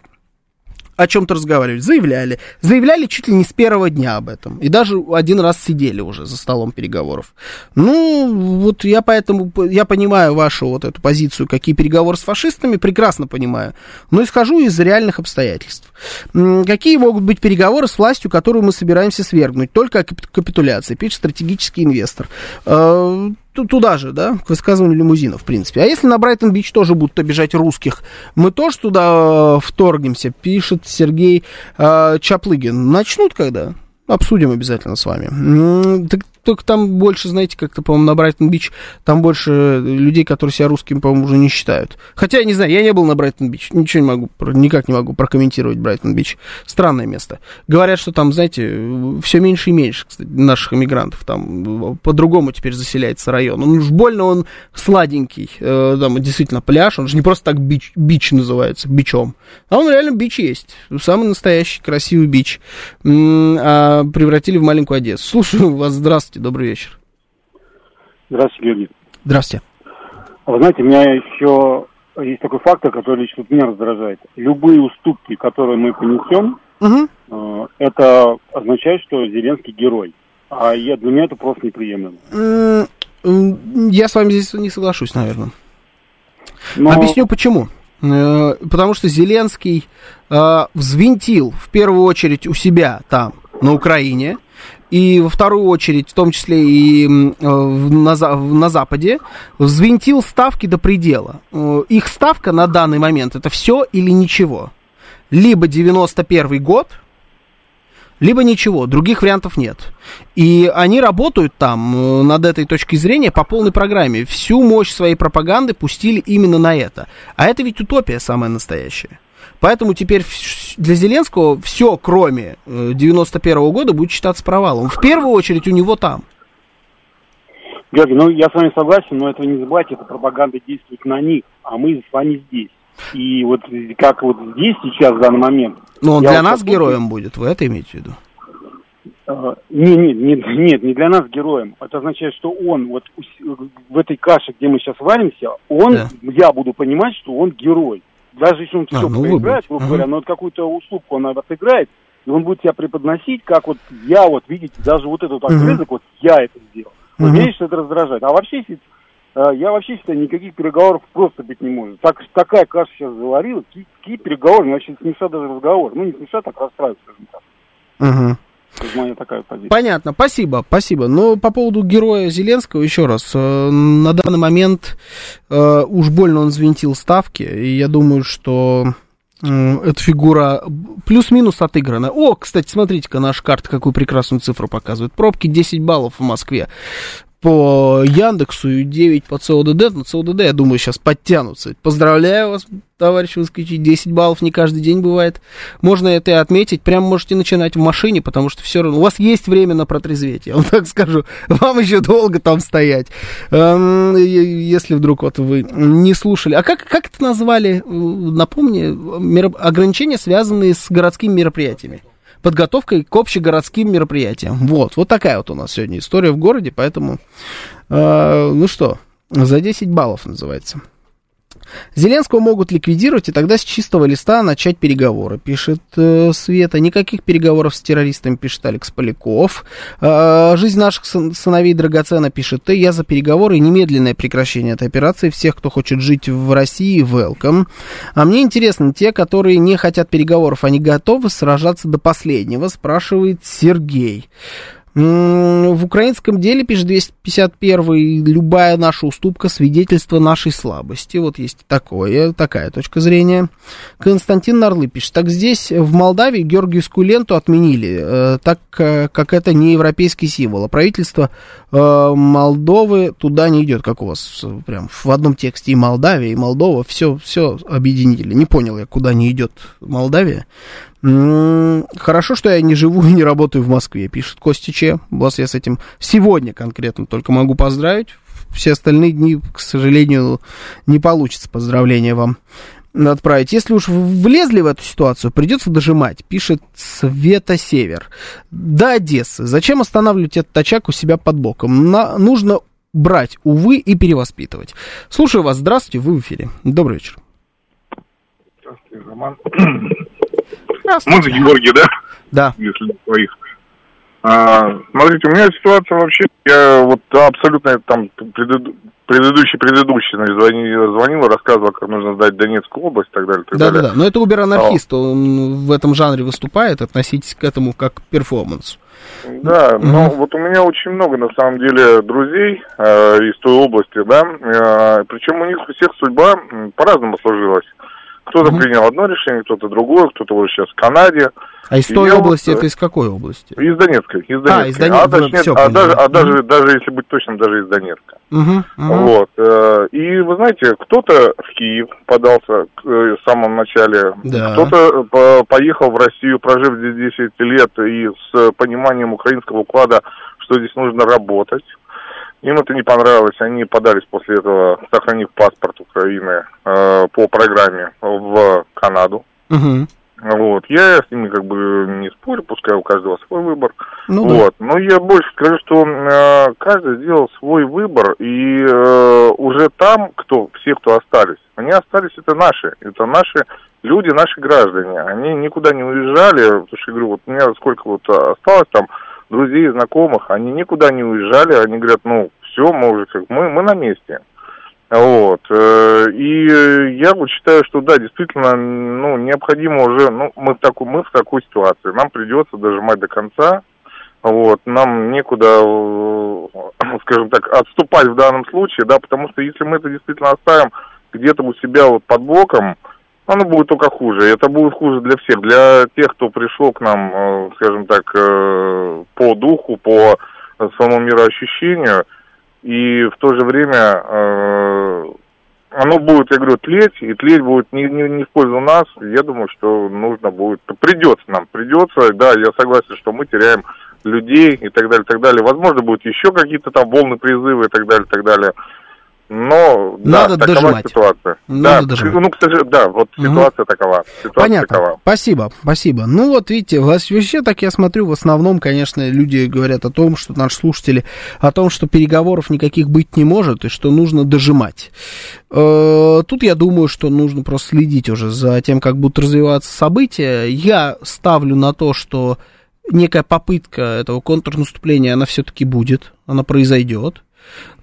о чем-то разговаривать. Заявляли. Заявляли чуть ли не с первого дня об этом. И даже один раз сидели уже за столом переговоров. Ну, вот я поэтому, я понимаю вашу вот эту позицию, какие переговоры с фашистами, прекрасно понимаю. Но исхожу из реальных обстоятельств. Какие могут быть переговоры с властью, которую мы собираемся свергнуть? Только о капитуляции, пишет стратегический инвестор э, туда же, да, к высказыванию лимузина, в принципе. А если на Брайтон-Бич тоже будут обижать русских, мы тоже туда э, вторгнемся, пишет Сергей э, Чаплыгин. Начнут когда? Обсудим обязательно с вами. Так только там больше, знаете, как-то, по-моему, на Брайтон-Бич, там больше людей, которые себя русскими, по-моему, уже не считают. Хотя, я не знаю, я не был на Брайтон-Бич, ничего не могу, никак не могу прокомментировать Брайтон-Бич. Странное место. Говорят, что там, знаете, все меньше и меньше, кстати, наших иммигрантов. Там по-другому теперь заселяется район. Он уж больно он сладенький. Э, там действительно пляж, он же не просто так бич, бич называется, бичом. А он реально бич есть. Самый настоящий красивый бич. А превратили в маленькую Одессу. Слушаю вас, здравствуйте. Здравствуйте, добрый вечер. Здравствуйте, Георгий. Здравствуйте. Вы знаете, у меня еще есть такой фактор, который лично меня раздражает. Любые уступки, которые мы понесем, угу. это означает, что Зеленский герой. А я, для меня это просто неприемлемо. Я с вами здесь не соглашусь, наверное. Но... Объясню почему. Э, потому что Зеленский э, взвинтил в первую очередь у себя там, на Украине, и во вторую очередь, в том числе и э, на, на Западе, взвинтил ставки до предела. Э, их ставка на данный момент это все или ничего. Либо 91 год, либо ничего, других вариантов нет. И они работают там э, над этой точки зрения по полной программе. Всю мощь своей пропаганды пустили именно на это. А это ведь утопия самая настоящая. Поэтому теперь для Зеленского все, кроме 91 -го года, будет считаться провалом. В первую очередь у него там. Георгий, ну я с вами согласен, но этого не забывайте, эта пропаганда действует на них, а мы с вами здесь. И вот как вот здесь сейчас, в данный момент... Но он для вот нас героем будет, вы это имеете в виду? Uh, нет, нет, нет, нет, не для нас героем. Это означает, что он вот в этой каше, где мы сейчас варимся, он, да. я буду понимать, что он герой. Даже если он а, все ну, проиграет, грубо ага. говоря, но вот какую-то уступку он отыграет, и он будет себя преподносить, как вот я вот, видите, даже вот этот отрезок, вот я это сделал. Вот uh что это раздражает. А вообще, если, э, я вообще считаю, никаких переговоров просто быть не может. Так, такая каша сейчас заварилась, какие, какие переговоры, вообще смешат даже разговор. Ну, не смешат, так расстраивают, скажем так. Моя такая позиция. Понятно, спасибо, спасибо. Но по поводу героя Зеленского, еще раз, э, на данный момент э, уж больно он взвинтил ставки, и я думаю, что э, эта фигура плюс-минус отыграна. О, кстати, смотрите-ка, наша карта какую прекрасную цифру показывает. Пробки 10 баллов в Москве по Яндексу и 9 по ЦОДД. На ЦОДД, я думаю, сейчас подтянутся. Поздравляю вас, товарищи москвичи. 10 баллов не каждый день бывает. Можно это и отметить. Прям можете начинать в машине, потому что все равно у вас есть время на протрезветь. Я вам так скажу. Вам еще долго там стоять. Эм, если вдруг вот вы не слушали. А как, как это назвали? Напомни, ограничения, связанные с городскими мероприятиями подготовкой к общегородским мероприятиям. Вот, вот такая вот у нас сегодня история в городе, поэтому, э, ну что, за 10 баллов называется. Зеленского могут ликвидировать и тогда с чистого листа начать переговоры, пишет э, Света. Никаких переговоров с террористами, пишет Алекс Поляков. Э, жизнь наших сын, сыновей драгоценна, пишет ты. Я за переговоры и немедленное прекращение этой операции. Всех, кто хочет жить в России, welcome. А мне интересно, те, которые не хотят переговоров, они готовы сражаться до последнего, спрашивает Сергей. В украинском деле, пишет 251 любая наша уступка свидетельство нашей слабости. Вот есть такое, такая точка зрения. Константин Нарлы пишет, так здесь в Молдавии Георгиевскую ленту отменили, э, так как это не европейский символ. А правительство э, Молдовы туда не идет, как у вас прям в одном тексте и Молдавия, и Молдова, все, все объединили. Не понял я, куда не идет Молдавия. Хорошо, что я не живу и не работаю в Москве, пишет Костя Че. Вас я с этим сегодня конкретно только могу поздравить. Все остальные дни, к сожалению, не получится поздравления вам отправить. Если уж влезли в эту ситуацию, придется дожимать, пишет Света Север. До Одессы. Зачем останавливать этот очаг у себя под боком? На, нужно брать, увы, и перевоспитывать. Слушаю вас. Здравствуйте, вы в эфире. Добрый вечер. Здравствуйте, Роман. Мы за Георгий, да? Да. Если своих. А, смотрите, у меня ситуация вообще, я вот абсолютно там предыд, предыдущий, предыдущий, значит, звонил, звонил, рассказывал, как нужно сдать Донецкую область и так далее. Так да, далее. да, да. Но это убер-анархист, а. он в этом жанре выступает, относитесь к этому как к перформансу. Да, mm-hmm. но вот у меня очень много, на самом деле, друзей э, из той области, да, э, причем у них у всех судьба по-разному сложилась. Кто-то угу. принял одно решение, кто-то другое, кто-то вот сейчас в Канаде. А из той области, вот, это из какой области? Из Донецкой. Из Донецкой. А, из Донецка. А, точнее, все, а, даже, а даже, даже, если быть точным, даже из Донецка. Угу, угу. Вот. Э, и вы знаете, кто-то в Киев подался э, в самом начале, да. кто-то э, поехал в Россию, прожив здесь 10 лет и с пониманием украинского уклада, что здесь нужно работать. Им это не понравилось, они подались после этого, сохранив паспорт Украины э, по программе в Канаду. Угу. Вот. Я с ними как бы не спорю, пускай у каждого свой выбор. Ну, вот. Да. Но я больше скажу, что э, каждый сделал свой выбор, и э, уже там, кто, все, кто остались, они остались, это наши, это наши люди, наши граждане. Они никуда не уезжали, потому что, я говорю, вот у меня сколько вот осталось там, друзей, знакомых, они никуда не уезжали, они говорят, ну, все, как, мы, мы на месте. Вот. Э, и я вот считаю, что да, действительно, ну, необходимо уже, ну, мы в, такой, мы в такой ситуации, нам придется дожимать до конца, вот, нам некуда, э, скажем так, отступать в данном случае, да, потому что если мы это действительно оставим где-то у себя вот под боком, оно будет только хуже. Это будет хуже для всех. Для тех, кто пришел к нам, э, скажем так, э, по духу, по своему мироощущению. И в то же время э, оно будет, я говорю, тлеть, и тлеть будет не, не, не в пользу нас. Я думаю, что нужно будет, придется нам, придется, да, я согласен, что мы теряем людей и так далее, так далее. Возможно, будут еще какие-то там волны призывы и так далее, так далее. Но Надо да, дожимать. ситуация. Надо да, дожимать. ну, к сожалению, да, вот ситуация угу. такова. Ситуация Понятно. Такова. Спасибо, спасибо. Ну вот видите, вообще так я смотрю, в основном, конечно, люди говорят о том, что наши слушатели, о том, что переговоров никаких быть не может и что нужно дожимать. Э, тут я думаю, что нужно просто следить уже за тем, как будут развиваться события. Я ставлю на то, что некая попытка этого контрнаступления, она все-таки будет, она произойдет.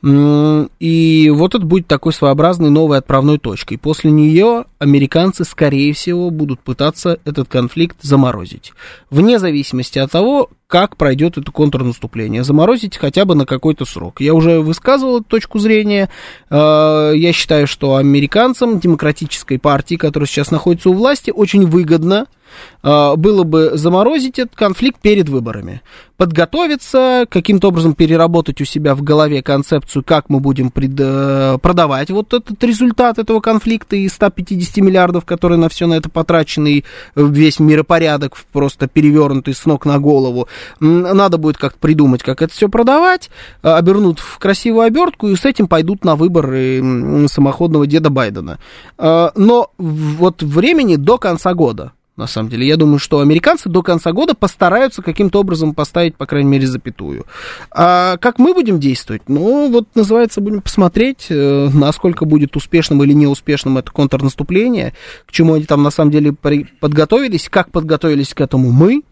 И вот это будет такой своеобразной новой отправной точкой. После нее американцы, скорее всего, будут пытаться этот конфликт заморозить. Вне зависимости от того, как пройдет это контрнаступление. Заморозить хотя бы на какой-то срок. Я уже высказывал эту точку зрения. Э, я считаю, что американцам, демократической партии, которая сейчас находится у власти, очень выгодно а, было бы заморозить этот конфликт перед выборами. Подготовиться, каким-то образом переработать у себя в голове концепцию, как мы будем пред, э, продавать вот этот результат этого конфликта и 150 миллиардов, которые на все на это потрачены, и весь миропорядок просто перевернутый с ног на голову. Надо будет как-то придумать, как это все продавать, а, обернут в красивую обертку и с этим пойдут на выборы самоходного деда Байдена. Но вот времени до конца года на самом деле. Я думаю, что американцы до конца года постараются каким-то образом поставить, по крайней мере, запятую. А как мы будем действовать? Ну, вот называется, будем посмотреть, э, насколько будет успешным или неуспешным это контрнаступление, к чему они там на самом деле подготовились, как подготовились к этому мы,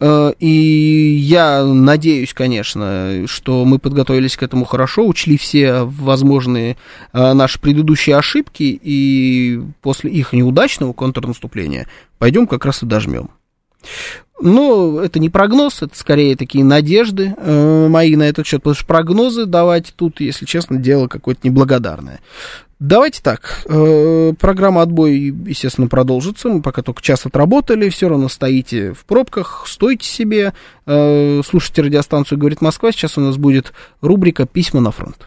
и я надеюсь, конечно, что мы подготовились к этому хорошо, учли все возможные э, наши предыдущие ошибки, и после их неудачного контрнаступления пойдем как раз и дожмем. Ну, это не прогноз, это скорее такие надежды э, мои на этот счет, потому что прогнозы давать тут, если честно, дело какое-то неблагодарное. Давайте так, э, программа «Отбой», естественно, продолжится, мы пока только час отработали, все равно стоите в пробках, стойте себе, э, слушайте радиостанцию «Говорит Москва», сейчас у нас будет рубрика «Письма на фронт».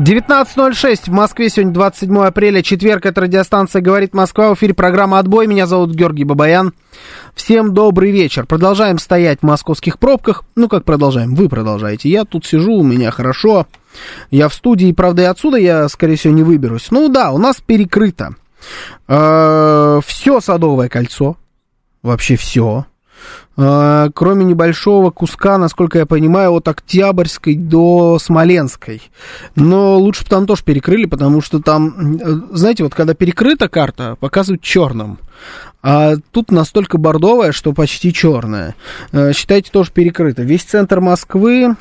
19.06 в Москве, сегодня 27 апреля, четверг, это радиостанция «Говорит Москва», в эфире программа «Отбой», меня зовут Георгий Бабаян. Всем добрый вечер. Продолжаем стоять в московских пробках. Ну, как продолжаем? Вы продолжаете. Я тут сижу, у меня хорошо. Я в студии, правда, и отсюда я, скорее всего, не выберусь. Ну да, у нас перекрыто. Э, все Садовое кольцо. Вообще все. Э, кроме небольшого куска, насколько я понимаю, от Октябрьской до Смоленской. Но лучше бы там тоже перекрыли, потому что там, э, знаете, вот когда перекрыта карта, показывают черным. А тут настолько бордовая, что почти черная. Э, считайте, тоже перекрыто. Весь центр Москвы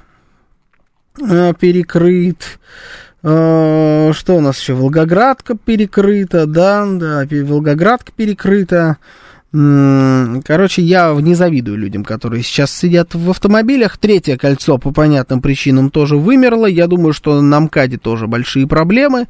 перекрыт. Что у нас еще? Волгоградка перекрыта, да, да, Волгоградка перекрыта. Короче, я не завидую людям, которые сейчас сидят в автомобилях. Третье кольцо по понятным причинам тоже вымерло. Я думаю, что на МКАДе тоже большие проблемы.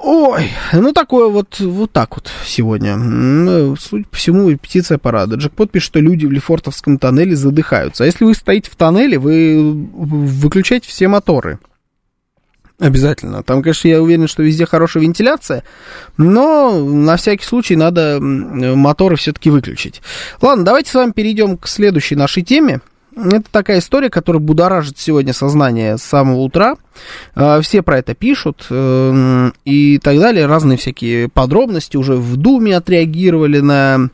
Ой, ну такое вот, вот так вот сегодня. Ну, судя по всему, репетиция парада. Джекпот пишет, что люди в Лефортовском тоннеле задыхаются. А если вы стоите в тоннеле, вы выключаете все моторы. Обязательно. Там, конечно, я уверен, что везде хорошая вентиляция, но на всякий случай надо моторы все-таки выключить. Ладно, давайте с вами перейдем к следующей нашей теме. Это такая история, которая будоражит сегодня сознание с самого утра. А, все про это пишут э, и так далее. Разные всякие подробности уже в Думе отреагировали на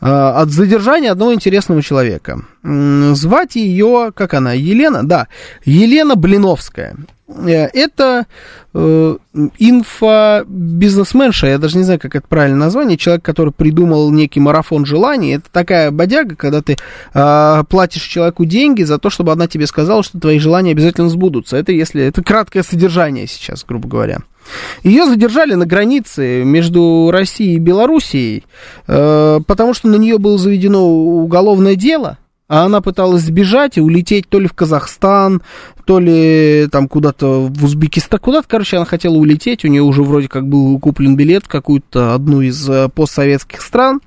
а, от задержания одного интересного человека. Звать ее, как она, Елена? Да, Елена Блиновская. Э, это э, инфобизнесменша, я даже не знаю, как это правильное название, человек, который придумал некий марафон желаний. Это такая бодяга, когда ты э, платишь человеку деньги за то, чтобы она тебе сказала, что твои желания обязательно сбудутся. Это если это краткое содержание сейчас, грубо говоря. Ее задержали на границе между Россией и Белоруссией, э, потому что на нее было заведено уголовное дело а она пыталась сбежать и улететь то ли в Казахстан, то ли там куда-то в Узбекистан, куда-то, короче, она хотела улететь, у нее уже вроде как был куплен билет в какую-то одну из э, постсоветских стран,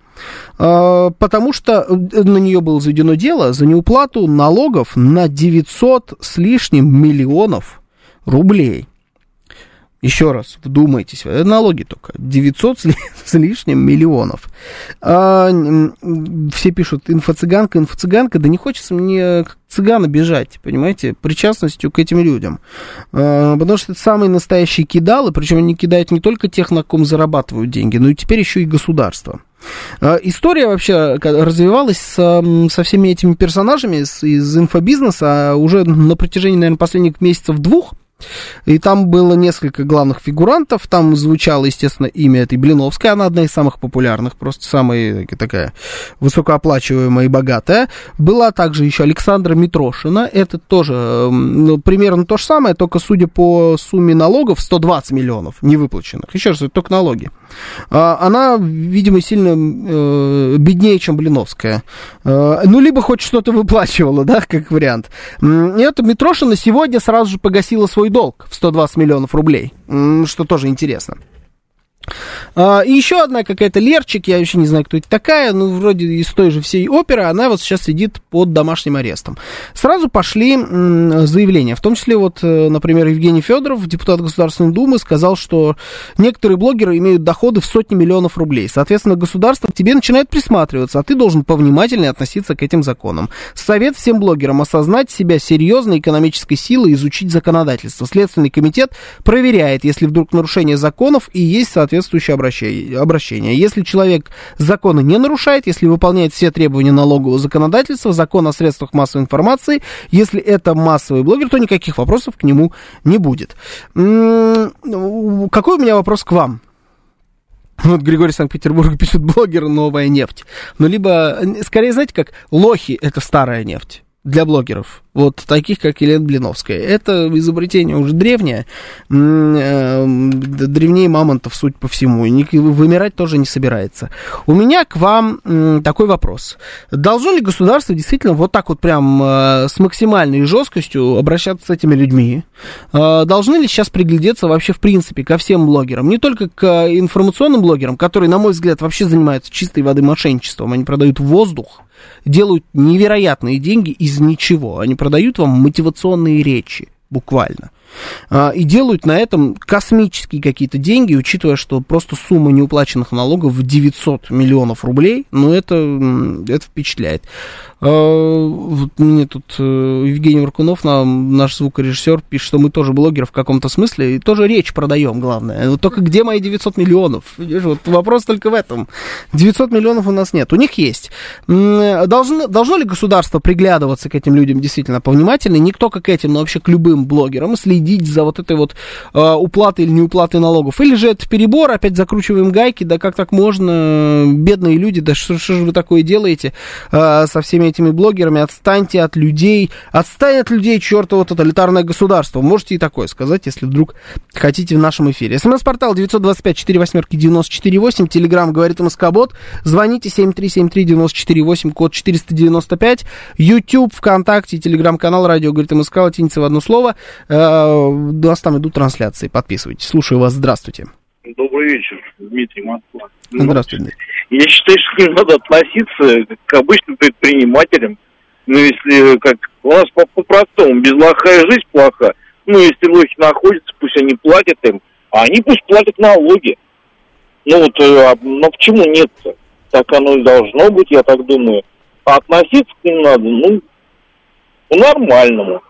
а, потому что э, на нее было заведено дело за неуплату налогов на 900 с лишним миллионов рублей. Еще раз, вдумайтесь, налоги только. 900 с лишним миллионов. А, все пишут, инфо-цыганка, инфо-цыганка. Да не хочется мне цыгана бежать, понимаете, причастностью к этим людям. А, потому что это самые настоящие кидалы, причем они кидают не только тех, на ком зарабатывают деньги, но и теперь еще и государство. А, история вообще развивалась со, со всеми этими персонажами из, из инфобизнеса уже на протяжении, наверное, последних месяцев двух. И там было несколько главных фигурантов. Там звучало, естественно, имя этой Блиновской. Она одна из самых популярных, просто самая такая высокооплачиваемая и богатая. Была также еще Александра Митрошина. Это тоже ну, примерно то же самое, только судя по сумме налогов 120 миллионов невыплаченных. Еще раз, это только налоги. А, она, видимо, сильно э, беднее, чем Блиновская. Э, ну, либо хоть что-то выплачивала, да, как вариант. Эта Митрошина сегодня сразу же погасила свой долг в 120 миллионов рублей, что тоже интересно. А, и еще одна какая-то Лерчик, я вообще не знаю, кто это такая, ну, вроде из той же всей оперы, она вот сейчас сидит под домашним арестом. Сразу пошли м, заявления, в том числе вот, э, например, Евгений Федоров, депутат Государственной Думы, сказал, что некоторые блогеры имеют доходы в сотни миллионов рублей. Соответственно, государство к тебе начинает присматриваться, а ты должен повнимательнее относиться к этим законам. Совет всем блогерам осознать себя серьезной экономической силой, изучить законодательство. Следственный комитет проверяет, если вдруг нарушение законов и есть соответствующее обращение. обращение. Если человек законы не нарушает, если выполняет все требования налогового законодательства, закон о средствах массовой информации, если это массовый блогер, то никаких вопросов к нему не будет. Какой у меня вопрос к вам? Вот Григорий Санкт-Петербург пишет, блогер новая нефть. Ну, либо, скорее, знаете, как лохи это старая нефть для блогеров вот таких, как Елена Блиновская. Это изобретение уже древнее, э, древнее мамонтов, суть по всему, и вымирать тоже не собирается. У меня к вам такой вопрос. Должно ли государство действительно вот так вот прям э, с максимальной жесткостью обращаться с этими людьми? Э, должны ли сейчас приглядеться вообще в принципе ко всем блогерам? Не только к информационным блогерам, которые, на мой взгляд, вообще занимаются чистой воды мошенничеством. Они продают воздух, делают невероятные деньги из ничего. Они продают вам мотивационные речи, буквально. А, и делают на этом космические какие-то деньги, учитывая, что просто сумма неуплаченных налогов в 900 миллионов рублей, ну, это, это впечатляет. А, вот мне тут э, Евгений Варкунов, наш звукорежиссер, пишет, что мы тоже блогеры в каком-то смысле, и тоже речь продаем, главное. Вот только где мои 900 миллионов? Видишь, вот вопрос только в этом. 900 миллионов у нас нет, у них есть. Должно, должно ли государство приглядываться к этим людям действительно повнимательнее, не только к этим, но вообще к любым блогерам, следить за вот этой вот э, уплатой или неуплатой налогов? Или же это перебор, опять закручиваем гайки, да как так можно, бедные люди, да что, что же вы такое делаете э, со всеми этими блогерами, отстаньте от людей, отстань от людей, чертово тоталитарное государство. Можете и такое сказать, если вдруг хотите в нашем эфире. СМС-портал 925-48-94-8, Телеграмм говорит МСК-бот, звоните 7373-94-8, код 495, YouTube, ВКонтакте, Телеграм-канал, радио говорит МСК, латиница в одно слово. Э, у вас там идут трансляции, подписывайтесь. Слушаю вас, здравствуйте. Добрый вечер, Дмитрий Москва. Здравствуйте. Я считаю, что надо относиться к обычным предпринимателям. Ну, если как у нас по-простому, без лоха и жизнь плоха. Ну, если лохи находятся, пусть они платят им, а они пусть платят налоги. Ну вот, э, а, но почему нет-то? Так оно и должно быть, я так думаю. А относиться к ним надо, ну, по-нормальному.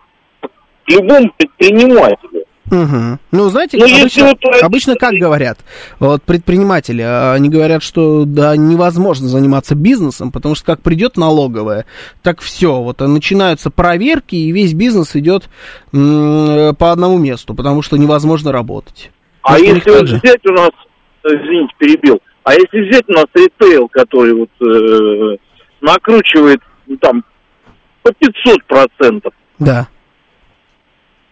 Любому предпринимателю. Угу. Ну, знаете, Ну, обычно, вот- обычно как говорят вот предприниматели, а, они говорят, что да, невозможно заниматься бизнесом, потому что как придет налоговая, так все, вот а начинаются проверки, и весь бизнес идет м, по одному месту, потому что невозможно работать. А Может, если вот взять у нас, э, извините, перебил, а если взять у нас ритейл, который вот э, накручивает ну, там по 500 процентов, Да.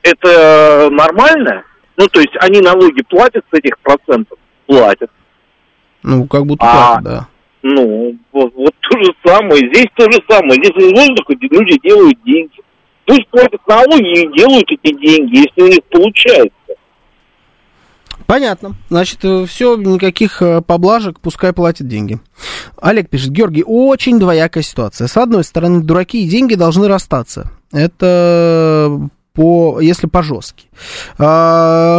Это нормально? Ну, то есть они налоги платят с этих процентов? Платят. Ну, как будто А, так, да. Ну, вот, вот то же самое, здесь то же самое. Здесь из воздуха люди делают деньги. Пусть платят налоги и делают эти деньги, если у них получается. Понятно. Значит, все, никаких э, поблажек, пускай платят деньги. Олег пишет, Георгий, очень двоякая ситуация. С одной стороны, дураки и деньги должны расстаться. Это по, если по-жестки, а,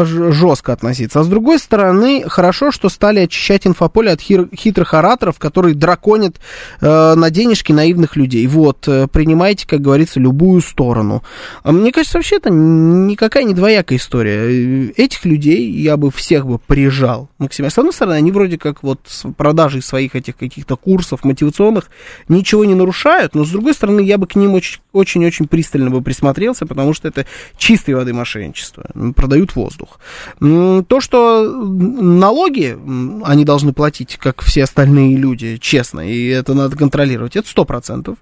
ж- жестко относиться. А с другой стороны, хорошо, что стали очищать инфополе от хир- хитрых ораторов, которые драконят э, на денежки наивных людей. Вот, э, принимайте, как говорится, любую сторону. А мне кажется, вообще это никакая не двоякая история. Э, Этих людей я бы всех бы прижал максимально. С одной стороны, они вроде как вот с продажей своих этих каких-то курсов мотивационных ничего не нарушают, но с другой стороны, я бы к ним очень- очень-очень пристально бы присмотрелся, потому что это чистой воды мошенничество. М, Продают воздух. То, что налоги они должны платить, как все остальные люди, честно, и это надо контролировать, это сто процентов.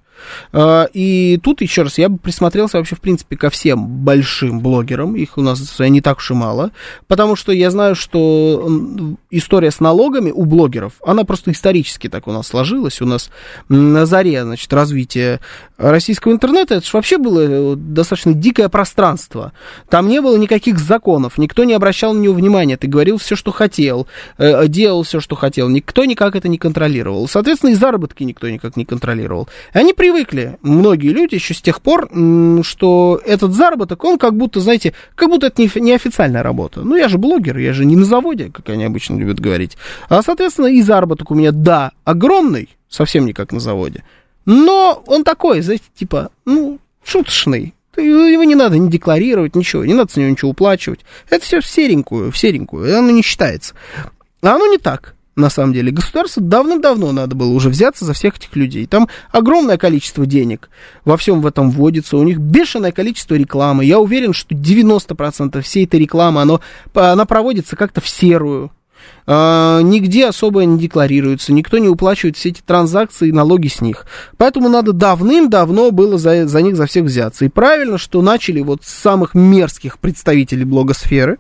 А, И тут, еще раз, я бы присмотрелся вообще, в принципе, ко всем большим блогерам, их у нас не так уж и мало, потому что я знаю, что история с налогами у блогеров, она просто исторически так у нас сложилась, у нас на заре, значит, развития российского интернета, это же вообще было э, достаточно дикое пространство. Там не было было никаких законов, никто не обращал на него внимания, ты говорил все, что хотел, э, делал все, что хотел, никто никак это не контролировал. Соответственно, и заработки никто никак не контролировал. И они привыкли, многие люди еще с тех пор, что этот заработок, он как будто, знаете, как будто это не официальная работа. Ну, я же блогер, я же не на заводе, как они обычно любят говорить. А, соответственно, и заработок у меня, да, огромный, совсем не как на заводе. Но он такой, знаете, типа, ну, шуточный. Его не надо не декларировать, ничего, не надо с него ничего уплачивать. Это все в серенькую, в серенькую, оно не считается. А оно не так, на самом деле. Государству давным-давно надо было уже взяться за всех этих людей. Там огромное количество денег во всем в этом вводится, у них бешеное количество рекламы. Я уверен, что 90% всей этой рекламы, оно, она проводится как-то в серую, а, нигде особо не декларируется, никто не уплачивает все эти транзакции и налоги с них. Поэтому надо давным-давно было за, за них за всех взяться. И правильно, что начали вот с самых мерзких представителей блогосферы,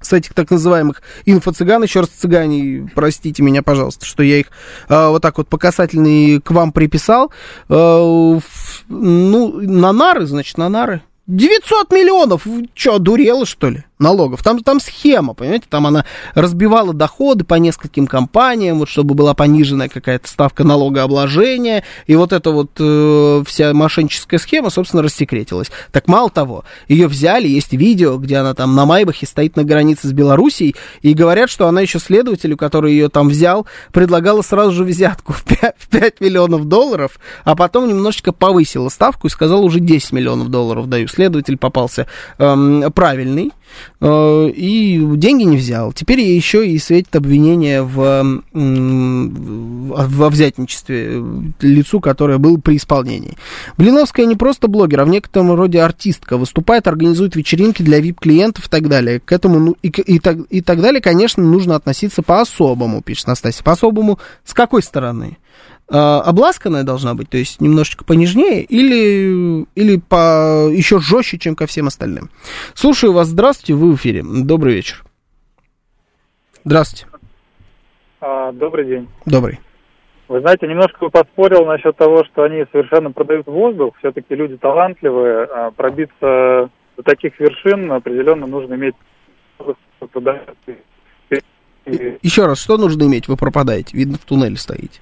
с этих так называемых инфо-цыган, еще раз цыгане, простите меня, пожалуйста, что я их э, вот так вот по касательной к вам приписал. Э, ну, на нары, значит, на нары. 900 миллионов! Что, дурела, что ли? Налогов. Там, там схема, понимаете, там она разбивала доходы по нескольким компаниям, вот чтобы была пониженная какая-то ставка налогообложения, и вот эта вот э, вся мошенническая схема, собственно, рассекретилась. Так мало того, ее взяли, есть видео, где она там на Майбахе стоит на границе с Белоруссией, и говорят, что она еще следователю, который ее там взял, предлагала сразу же взятку в 5, в 5 миллионов долларов, а потом немножечко повысила ставку и сказала, уже 10 миллионов долларов даю. Следователь попался эм, правильный, и деньги не взял. Теперь еще и светит обвинение в, во взятничестве лицу, которое было при исполнении. Блиновская не просто блогер, а в некотором роде артистка. Выступает, организует вечеринки для VIP-клиентов и так далее. К этому ну, и, и, так, и так далее, конечно, нужно относиться по-особому, пишет Настасья. По-особому с какой стороны? А, обласканная должна быть, то есть немножечко понежнее, или, или по, еще жестче, чем ко всем остальным. Слушаю вас, здравствуйте, вы в эфире. Добрый вечер. Здравствуйте. А, добрый день. Добрый. Вы знаете, немножко бы поспорил насчет того, что они совершенно продают воздух. Все-таки люди талантливые. А пробиться до таких вершин определенно нужно иметь Еще раз, что нужно иметь? Вы пропадаете. Видно, в туннеле стоите.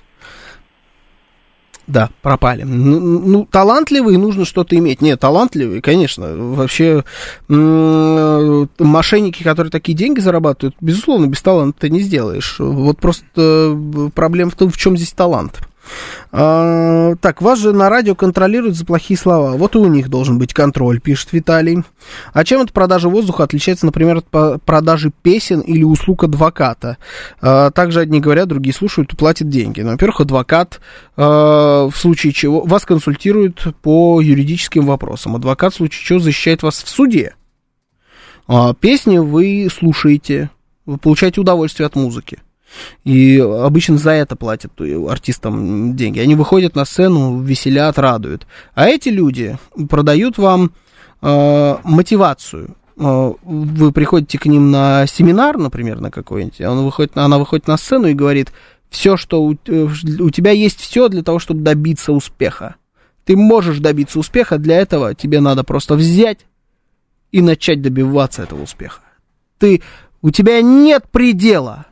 Да, пропали. Ну, ну, талантливый, нужно что-то иметь. Нет, талантливый, конечно. Вообще, мошенники, которые такие деньги зарабатывают, безусловно, без таланта ты не сделаешь. Вот просто э, проблема в том, в чем здесь талант. А, так, вас же на радио контролируют за плохие слова. Вот и у них должен быть контроль, пишет Виталий. А чем эта продажа воздуха отличается, например, от продажи песен или услуг адвоката? А, также одни говорят, другие слушают и платят деньги. Ну, во-первых, адвокат а, в случае чего вас консультирует по юридическим вопросам. Адвокат в случае чего защищает вас в суде. Песни вы слушаете, вы получаете удовольствие от музыки. И обычно за это платят артистам деньги. Они выходят на сцену, веселят, радуют. А эти люди продают вам э, мотивацию. Э, вы приходите к ним на семинар, например, на какой-нибудь, он выходит, она выходит на сцену и говорит, все, что у, э, у тебя есть все для того, чтобы добиться успеха. Ты можешь добиться успеха, для этого тебе надо просто взять и начать добиваться этого успеха. Ты, у тебя нет предела.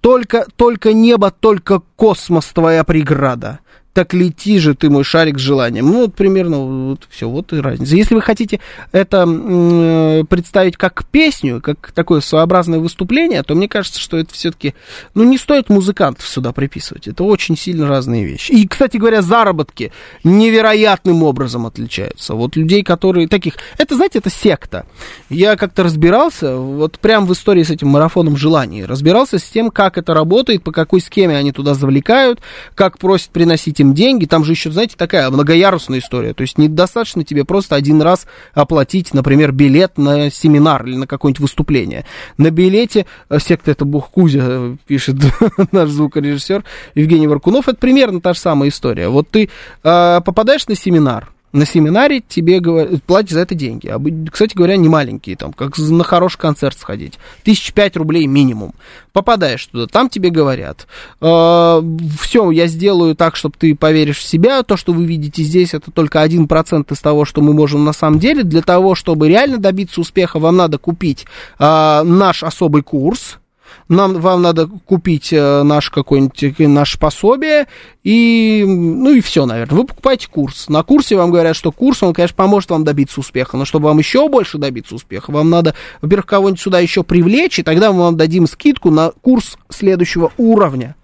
Только, только небо, только космос твоя преграда так лети же ты, мой шарик, с желанием. Ну, вот примерно вот все, вот и разница. Если вы хотите это э, представить как песню, как такое своеобразное выступление, то мне кажется, что это все-таки, ну, не стоит музыкантов сюда приписывать. Это очень сильно разные вещи. И, кстати говоря, заработки невероятным образом отличаются. Вот людей, которые таких... Это, знаете, это секта. Я как-то разбирался, вот прям в истории с этим марафоном желаний, разбирался с тем, как это работает, по какой схеме они туда завлекают, как просят приносить им им деньги, там же еще, знаете, такая многоярусная история, то есть недостаточно тебе просто один раз оплатить, например, билет на семинар или на какое-нибудь выступление. На билете, э, секта это Бог Кузя, э, пишет наш звукорежиссер Евгений Варкунов, это примерно та же самая история. Вот ты э, попадаешь на семинар, на семинаре тебе говорят, платишь за это деньги. А, кстати говоря, не маленькие, там, как на хороший концерт сходить. Тысяч пять рублей минимум. Попадаешь туда, там тебе говорят, э, все, я сделаю так, чтобы ты поверишь в себя, то, что вы видите здесь, это только один процент из того, что мы можем на самом деле. Для того, чтобы реально добиться успеха, вам надо купить э, наш особый курс, нам, вам надо купить э, наш какой-нибудь, э, наше пособие, и, ну и все, наверное. Вы покупаете курс. На курсе вам говорят, что курс, он, конечно, поможет вам добиться успеха, но чтобы вам еще больше добиться успеха, вам надо, во-первых, кого-нибудь сюда еще привлечь, и тогда мы вам дадим скидку на курс следующего уровня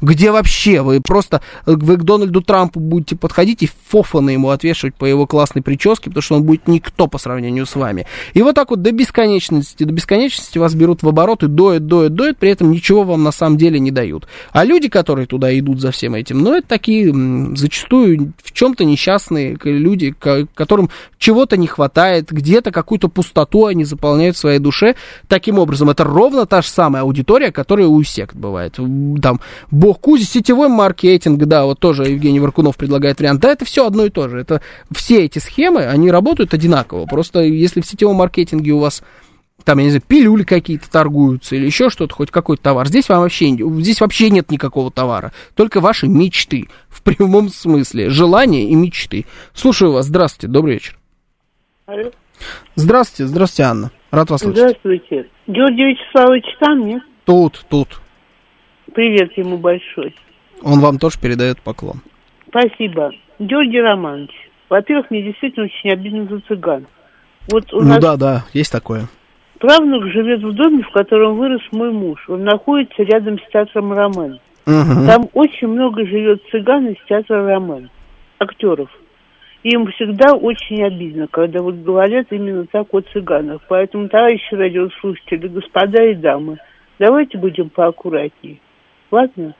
где вообще вы просто, вы к Дональду Трампу будете подходить и фофаны ему отвешивать по его классной прическе, потому что он будет никто по сравнению с вами. И вот так вот до бесконечности, до бесконечности вас берут в оборот и доят, доят, доят, при этом ничего вам на самом деле не дают. А люди, которые туда идут за всем этим, ну, это такие зачастую в чем-то несчастные люди, которым чего-то не хватает, где-то какую-то пустоту они заполняют в своей душе. Таким образом, это ровно та же самая аудитория, которая у сект бывает. Там бог Кузи, сетевой маркетинг, да, вот тоже Евгений Варкунов предлагает вариант. Да, это все одно и то же. Это все эти схемы, они работают одинаково. Просто если в сетевом маркетинге у вас там, я не знаю, пилюли какие-то торгуются или еще что-то, хоть какой-то товар. Здесь вам вообще, здесь вообще нет никакого товара. Только ваши мечты. В прямом смысле. Желания и мечты. Слушаю вас. Здравствуйте. Добрый вечер. Алло. Здравствуйте. Здравствуйте, Анна. Рад вас слышать. Здравствуйте. Георгий Вячеславович там, нет? Тут, тут. Привет ему большой. Он вам тоже передает поклон. Спасибо. Георгий Романович, во-первых, мне действительно очень обидно за цыган. Вот у ну нас да, да, есть такое. Правнук живет в доме, в котором вырос мой муж. Он находится рядом с театром Роман. Угу. Там очень много живет цыган из театра Роман, актеров. И им всегда очень обидно, когда вот говорят именно так о цыганах. Поэтому, товарищи радиослушатели, господа и дамы, давайте будем поаккуратнее. Ладно?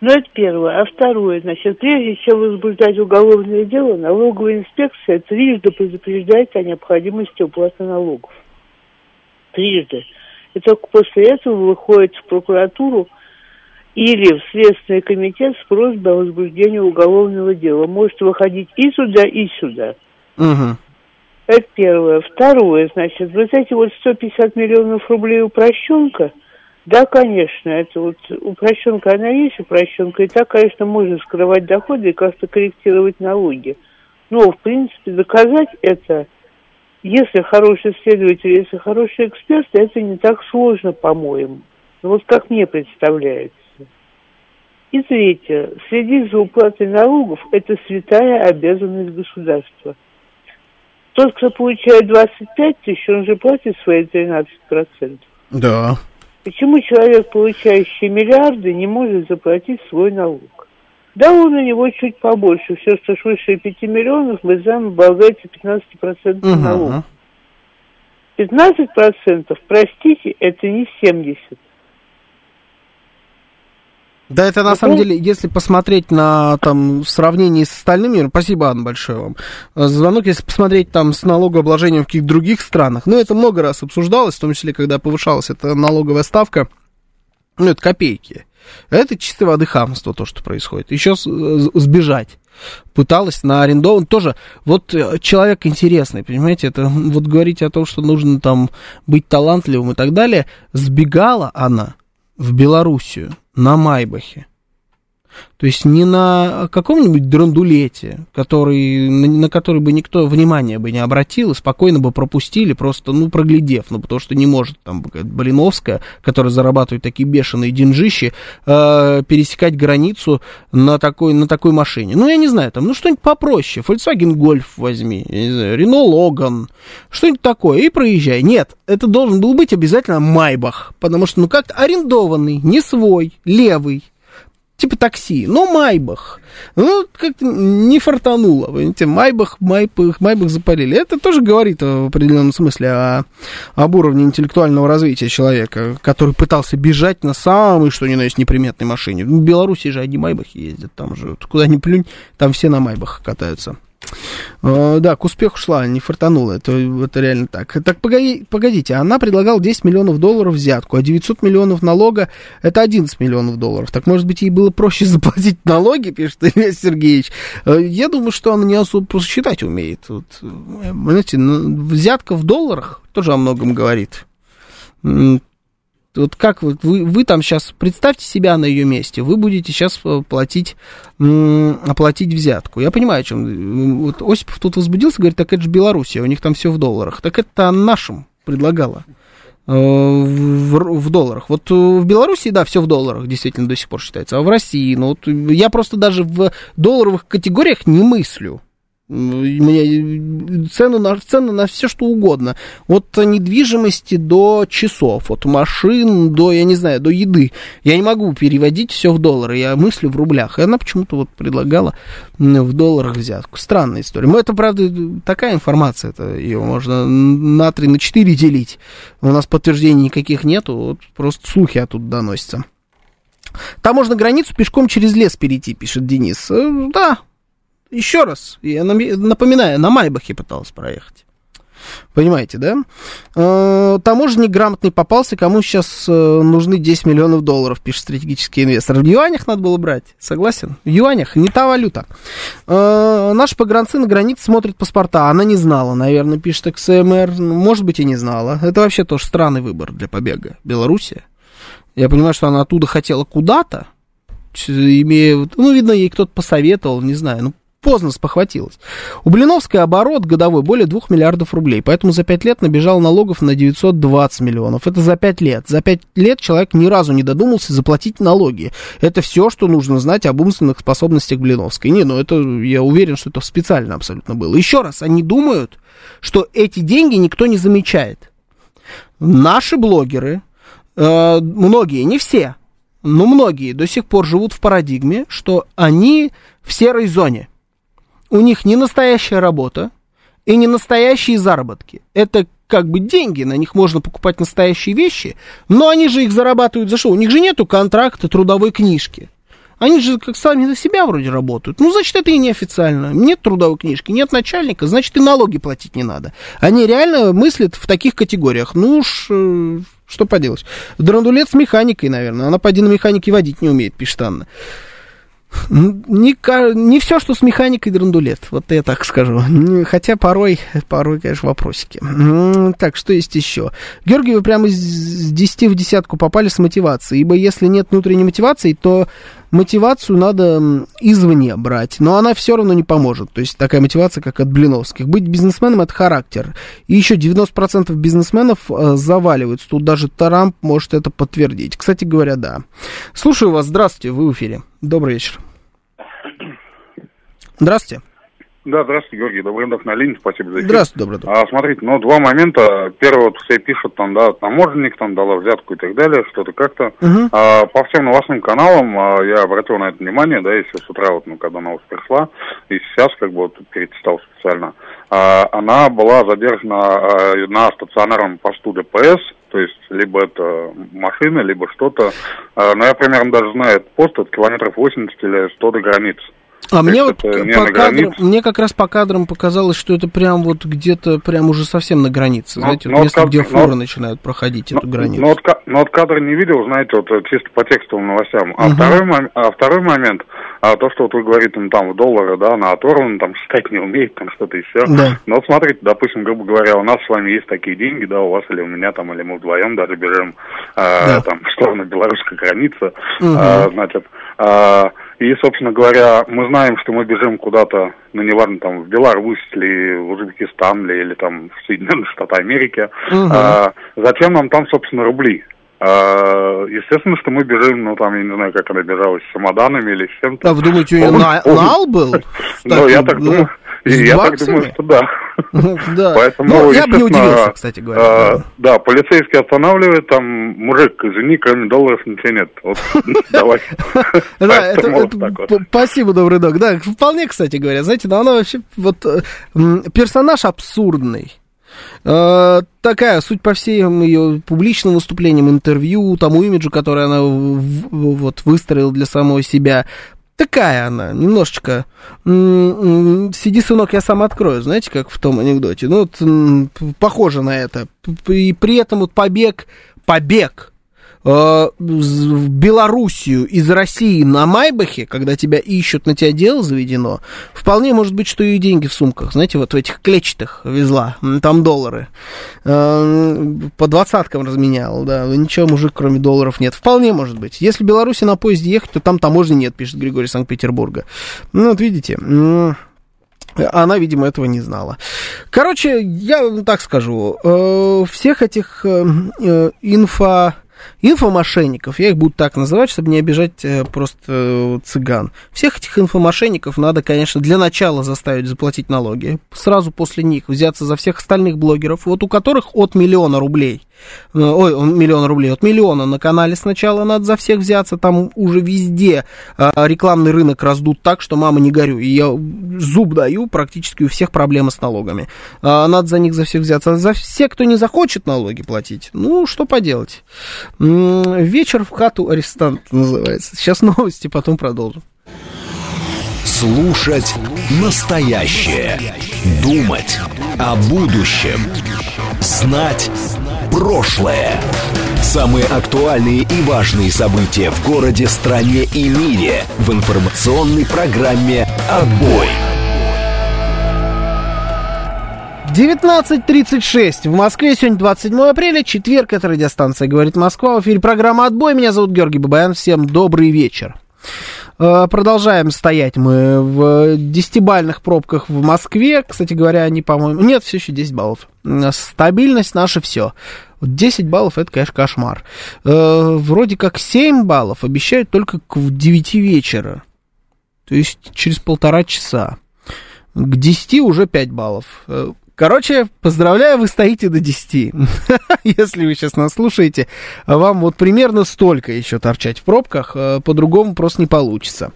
Ну, это первое. А второе, значит, прежде чем возбуждать уголовное дело, налоговая инспекция трижды предупреждает о необходимости уплаты налогов. Трижды. И только после этого выходит в прокуратуру или в Следственный комитет с просьбой о возбуждении уголовного дела. Может выходить и сюда, и сюда. Угу. Это первое. Второе, значит, вот эти вот 150 миллионов рублей упрощенка – да, конечно, это вот упрощенка, она есть упрощенка, и так, конечно, можно скрывать доходы и как-то корректировать налоги. Но, в принципе, доказать это, если хороший следователь, если хороший эксперт, это не так сложно, по-моему. Ну, вот как мне представляется. И третье, следить за уплатой налогов – это святая обязанность государства. Тот, кто получает 25 тысяч, он же платит свои 13%. Да. Почему человек, получающий миллиарды, не может заплатить свой налог? Да, он у него чуть побольше. Все, что выше 5 миллионов, мы знаем, облагается 15% угу. налог. 15%, простите, это не 70%. Да, это на самом деле, если посмотреть на там в сравнении с остальным миром, спасибо, Анна, большое вам. Звонок, если посмотреть там с налогообложением в каких-то других странах, ну, это много раз обсуждалось, в том числе, когда повышалась эта налоговая ставка, ну, это копейки. Это чистой воды хамство, то, что происходит. Еще сбежать пыталась на арендован тоже. Вот э, человек интересный, понимаете, это вот говорить о том, что нужно там быть талантливым и так далее. Сбегала она в Белоруссию на Майбахе. То есть не на каком-нибудь драндулете, который, на, на который бы никто внимания бы не обратил, и спокойно бы пропустили, просто, ну, проглядев, ну, потому что не может там Блиновская, которая зарабатывает такие бешеные деньжищи, э, пересекать границу на такой, на такой машине. Ну, я не знаю, там, ну, что-нибудь попроще, Volkswagen Golf возьми, я не знаю, Renault Logan, что-нибудь такое, и проезжай. Нет, это должен был быть обязательно Майбах, потому что, ну, как арендованный, не свой, левый, типа такси, но Майбах. Ну, как-то не фартануло, понимаете, Майбах, Майбах, Майбах запалили. Это тоже говорит в определенном смысле о, об уровне интеллектуального развития человека, который пытался бежать на самой, что ни на есть, неприметной машине. В Беларуси же одни Майбахи ездят, там же, куда ни плюнь, там все на Майбах катаются. Э, да, к успеху шла, не фартанула, это, это реально так. Так, погоди, погодите, она предлагала 10 миллионов долларов взятку, а 900 миллионов налога – это 11 миллионов долларов. Так, может быть, ей было проще заплатить налоги, пишет Илья Сергеевич. Э, я думаю, что она не особо просто считать умеет. Вот, знаете, взятка в долларах тоже о многом говорит вот как вы, вы, вы там сейчас, представьте себя на ее месте, вы будете сейчас э, платить, оплатить взятку. Я понимаю, о чем. Вот Осипов тут возбудился, говорит, так это же Белоруссия, у них там все в долларах. Так это нашим предлагала э, в, в долларах. Вот э, в Беларуси, да, все в долларах, действительно, до сих пор считается. А в России, ну, вот я просто даже в долларовых категориях не мыслю мне цену на, цены на все что угодно. От недвижимости до часов, от машин до, я не знаю, до еды. Я не могу переводить все в доллары, я мыслю в рублях. И она почему-то вот предлагала в долларах взятку. Странная история. Но это, правда, такая информация, это ее можно на 3, на 4 делить. У нас подтверждений никаких нету, вот просто слухи оттуда доносятся. Там можно границу пешком через лес перейти, пишет Денис. Э, да, еще раз, я напоминаю, на Майбахе пытался проехать. Понимаете, да? Э, таможенник грамотный попался, кому сейчас э, нужны 10 миллионов долларов, пишет стратегический инвестор. В юанях надо было брать, согласен? В юанях, не та валюта. Э, наши погранцы на границе смотрят паспорта, она не знала, наверное, пишет XMR, ну, может быть и не знала. Это вообще тоже странный выбор для побега. Белоруссия. Я понимаю, что она оттуда хотела куда-то, имея, ну, видно, ей кто-то посоветовал, не знаю, ну, поздно спохватилась. У Блиновской оборот годовой более 2 миллиардов рублей, поэтому за 5 лет набежал налогов на 920 миллионов. Это за 5 лет. За 5 лет человек ни разу не додумался заплатить налоги. Это все, что нужно знать об умственных способностях Блиновской. Не, ну это, я уверен, что это специально абсолютно было. Еще раз, они думают, что эти деньги никто не замечает. Наши блогеры, э, многие, не все, но многие до сих пор живут в парадигме, что они в серой зоне у них не настоящая работа и не настоящие заработки. Это как бы деньги, на них можно покупать настоящие вещи, но они же их зарабатывают за что? У них же нету контракта, трудовой книжки. Они же как сами за себя вроде работают. Ну, значит, это и неофициально. Нет трудовой книжки, нет начальника, значит, и налоги платить не надо. Они реально мыслят в таких категориях. Ну уж, э, что поделать. Драндулет с механикой, наверное. Она, поди, на механике водить не умеет, пишет Анна. Не, не все, что с механикой драндулет, вот я так скажу. Хотя порой, порой, конечно, вопросики. Так, что есть еще? Георгий, вы прямо с 10 в десятку попали с мотивацией, ибо если нет внутренней мотивации, то мотивацию надо извне брать, но она все равно не поможет. То есть такая мотивация, как от Блиновских. Быть бизнесменом – это характер. И еще 90% бизнесменов э, заваливаются. Тут даже Трамп может это подтвердить. Кстати говоря, да. Слушаю вас. Здравствуйте, вы в эфире. Добрый вечер. Здравствуйте. Да, здравствуйте, Георгий. Добрый док на линии, спасибо за эфир. Здравствуйте, добрый док. А, смотрите, ну, два момента. Первый, вот все пишут, там, да, таможенник там дала взятку и так далее, что-то как-то. Угу. А, по всем новостным каналам а, я обратил на это внимание, да, если с утра, вот, ну, когда новость пришла, и сейчас, как бы, вот, перечитал специально, а, она была задержана а, на стационарном посту ДПС, то есть либо это машина, либо что-то. А, но я примерно даже знаю этот пост от километров 80 или 100 до границы. А мне вот по кадрам, мне как раз по кадрам показалось, что это прям вот где-то прям уже совсем на границе, но, знаете, но вот место, вот, где фуры но, начинают проходить но, эту границу. Но, но, но вот кадр не видел, знаете, вот чисто по текстовым новостям. А, угу. второй, а второй момент, а то, что вот вы говорите, ну, там, в доллары, да, на оторван, там, считать не умеет, там, что-то еще. Да. Но вот смотрите, допустим, грубо говоря, у нас с вами есть такие деньги, да, у вас или у меня, там, или мы вдвоем даже берем, э, да. там, в сторону белорусской границы, угу. э, значит, э, и, собственно говоря, мы знаем, что мы бежим куда-то, ну, неважно, там, в Беларусь или в Узбекистан или, или там в Соединенные Штаты Америки. Угу. А, зачем нам там, собственно, рубли? А, естественно, что мы бежим, ну, там, я не знаю, как она бежала, с чемоданами или с чем-то. А вы думаете, у нее на, нал был? Ну, я так думаю. Я так думаю, что да. Да. Поэтому, ну, я бы не удивился, кстати говоря. А, да, полицейский останавливает, там, мужик, извини, кроме долларов ничего нет. Вот, давай. Да, спасибо, добрый док. Да, вполне, кстати говоря, знаете, но она вообще, вот, персонаж абсурдный. Uh, такая, суть по всем ее публичным выступлениям, интервью, тому имиджу, который она вот, выстроила для самой себя, такая она, немножечко. Сиди, сынок, я сам открою, знаете, как в том анекдоте. Ну, вот, похоже на это. И при этом вот побег, побег в Белоруссию из России на Майбахе, когда тебя ищут, на тебя дело заведено, вполне может быть, что и деньги в сумках, знаете, вот в этих клетчатых везла, там доллары. Э, по двадцаткам разменял, да, ничего, мужик, кроме долларов нет. Вполне может быть. Если в Беларуси на поезде ехать, то там таможни нет, пишет Григорий Санкт-Петербурга. Ну, вот видите, она, видимо, этого не знала. Короче, я так скажу, э, всех этих инфо инфомошенников, я их буду так называть, чтобы не обижать э, просто э, цыган. Всех этих инфомошенников надо, конечно, для начала заставить заплатить налоги. Сразу после них взяться за всех остальных блогеров, вот у которых от миллиона рублей ой, миллион рублей, от миллиона на канале сначала надо за всех взяться, там уже везде а, рекламный рынок раздут так, что мама не горю, и я зуб даю, практически у всех проблемы с налогами. А, надо за них за всех взяться. А за все, кто не захочет налоги платить, ну, что поделать. Вечер в хату арестант называется. Сейчас новости, потом продолжим. Слушать настоящее. Думать о будущем. Знать прошлое. Самые актуальные и важные события в городе, стране и мире в информационной программе «Отбой». 19.36 в Москве. Сегодня 27 апреля, четверг. Это радиостанция «Говорит Москва». В эфире программа «Отбой». Меня зовут Георгий Бабаян. Всем добрый вечер. Э, продолжаем стоять мы в десятибальных пробках в Москве. Кстати говоря, они, по-моему... Нет, все еще 10 баллов. Стабильность наша все. 10 баллов это, конечно, кошмар. Э, вроде как 7 баллов обещают только к 9 вечера. То есть через полтора часа. К 10 уже 5 баллов. Э, Короче, поздравляю, вы стоите до 10. Если вы сейчас нас слушаете, вам вот примерно столько еще торчать в пробках, э, по-другому просто не получится.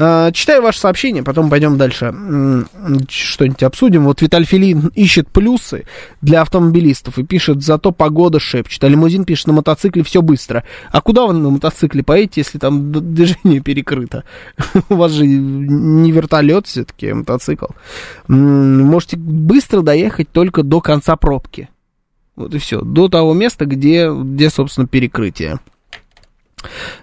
Э, читаю ваше сообщение, потом пойдем дальше что-нибудь обсудим. Вот Виталий Филин ищет плюсы для автомобилистов и пишет, зато погода шепчет. А лимузин пишет, на мотоцикле все быстро. А куда вы на мотоцикле поедете, если там движение перекрыто? У вас же не вертолет все-таки, а мотоцикл. Можете быстро доехать только до конца пробки. Вот и все. До того места, где, где собственно, перекрытие.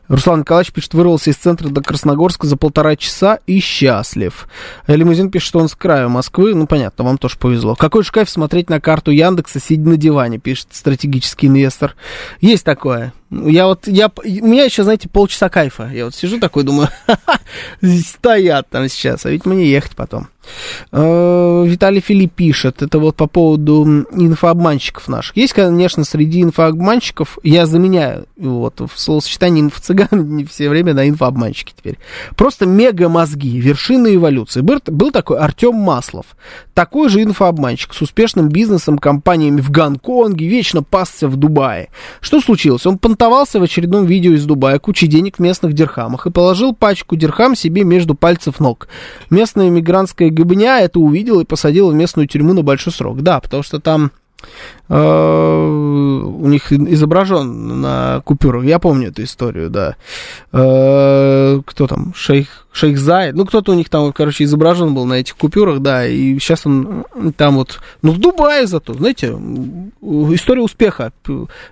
Руслан Николаевич пишет, вырвался из центра до Красногорска за полтора часа и счастлив. Лимузин пишет, что он с края Москвы. Ну, понятно, вам тоже повезло. Какой же кайф смотреть на карту Яндекса, сидя на диване, пишет стратегический инвестор. Есть такое. Я вот, я, у меня еще, знаете, полчаса кайфа. Я вот сижу такой, думаю, стоят там сейчас, а ведь мне ехать потом. Э, Виталий Филипп пишет, это вот по поводу инфообманщиков наших. Есть, конечно, среди инфообманщиков, я заменяю вот в словосочетании инфо-цыган все время на инфообманщики теперь. Просто мега-мозги, вершины эволюции. Был, был такой Артем Маслов, такой же инфообманщик с успешным бизнесом, компаниями в Гонконге, вечно пасся в Дубае. Что случилось? Он понтовался в очередном видео из Дубая, кучей денег в местных дирхамах и положил пачку дирхам себе между пальцев ног. Местная мигрантская Габня это увидел и посадил в местную тюрьму на большой срок. Да, потому что там у них изображен на купюрах. Я помню эту историю, да. Э, кто там? Шейх Шейх Зайд, ну кто-то у них там, короче, изображен был на этих купюрах, да, и сейчас он там вот, ну в Дубае зато, знаете, история успеха,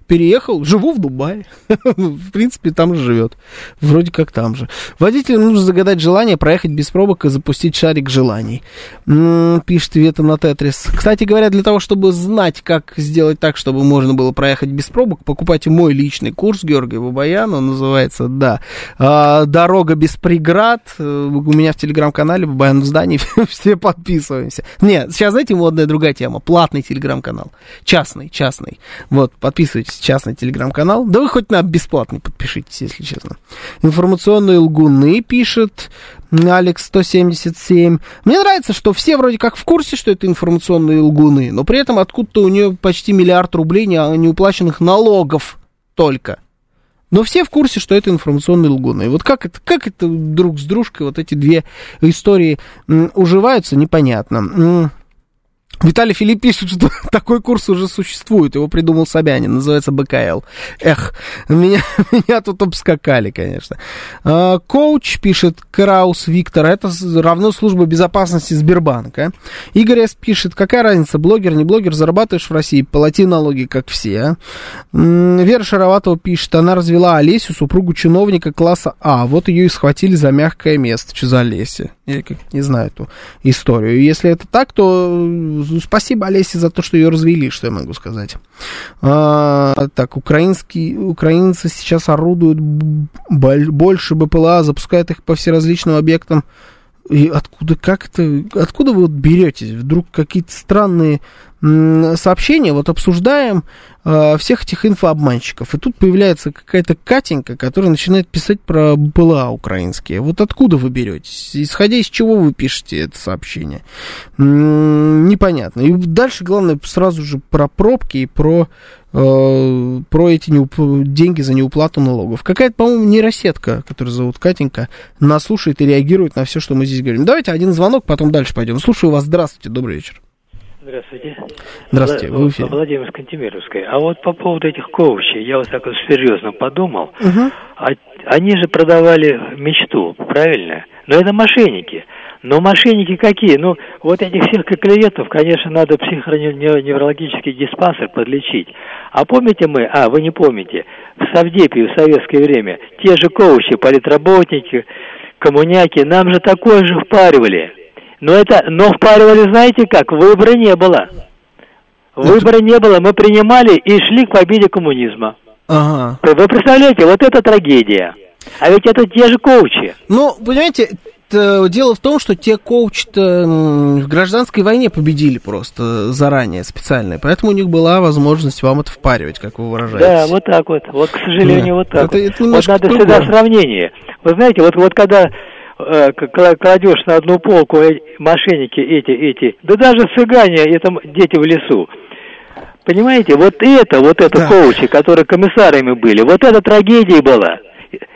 переехал, живу в Дубае, в принципе, там же живет, вроде как там же. Водителю нужно загадать желание проехать без пробок и запустить шарик желаний, пишет Вета на Тетрис. Кстати говоря, для того, чтобы знать, как сделать так, чтобы можно было проехать без пробок, покупайте мой личный курс Георгия Бабаяна, он называется, да, «А, «Дорога без преград», Э, у меня в телеграм-канале Бабаян в здании, все подписываемся. Нет, сейчас, знаете, модная другая тема, платный телеграм-канал, частный, частный. Вот, подписывайтесь, частный телеграм-канал. Да вы хоть на бесплатный подпишитесь, если честно. Информационные лгуны пишет Алекс 177. Мне нравится, что все вроде как в курсе, что это информационные лгуны, но при этом откуда-то у нее почти миллиард рублей неуплаченных налогов только. Но все в курсе, что это информационные лгуны. И вот как это, как это друг с дружкой вот эти две истории уживаются, непонятно. Виталий Филипп пишет, что такой курс уже существует. Его придумал Собянин, называется БКЛ. Эх, меня, меня тут обскакали, конечно. А, коуч пишет Краус Виктор. Это равно служба безопасности Сбербанка. Игорь С. пишет, какая разница, блогер, не блогер, зарабатываешь в России, плати налоги, как все. Вера Шароватова пишет, она развела Олесю, супругу чиновника класса А. Вот ее и схватили за мягкое место. Что за Олеся? Я как не знаю эту историю. Если это так, то спасибо Олесе за то, что ее развели, что я могу сказать. А, так, украинские, украинцы сейчас орудуют больше БПЛА, запускают их по всеразличным объектам. И откуда, как это, откуда вы вот берете? Вдруг какие-то странные сообщения, вот обсуждаем э, всех этих инфообманщиков, и тут появляется какая-то Катенька, которая начинает писать про БЛА украинские. Вот откуда вы беретесь? Исходя из чего вы пишете это сообщение? М-м, непонятно. И дальше, главное, сразу же про пробки и про э, про эти неуп... деньги за неуплату налогов. Какая-то, по-моему, нейросетка, которая зовут Катенька, нас слушает и реагирует на все, что мы здесь говорим. Давайте один звонок, потом дальше пойдем. Слушаю вас. Здравствуйте, добрый вечер. Здравствуйте. Здравствуйте, вы в эфире. Владимир Скантемировской. А вот по поводу этих коучей, я вот так вот серьезно подумал. Угу. А, они же продавали мечту, правильно? Но это мошенники. Но мошенники какие? Ну, вот этих всех клиентов, конечно, надо психоневрологический диспансер подлечить. А помните мы, а, вы не помните, в Савдепе в советское время те же коучи, политработники, коммуняки, нам же такое же впаривали. Но это, но впаривали, знаете как, выбора не было. Выбора не было, мы принимали и шли к победе коммунизма. Ага. Вы представляете, вот это трагедия. А ведь это те же коучи. Ну, понимаете, дело в том, что те коучи в гражданской войне победили просто заранее, специально. Поэтому у них была возможность вам это впаривать, как вы выражаетесь. Да, вот так вот. Вот, к сожалению, да. вот так это, вот. Это вот надо другое. всегда сравнение. Вы знаете, вот, вот когда Э, кладешь на одну полку э, мошенники эти, эти, да даже цыгане, это дети в лесу. Понимаете, вот это, вот это да. коучи, которые комиссарами были, вот это трагедия была.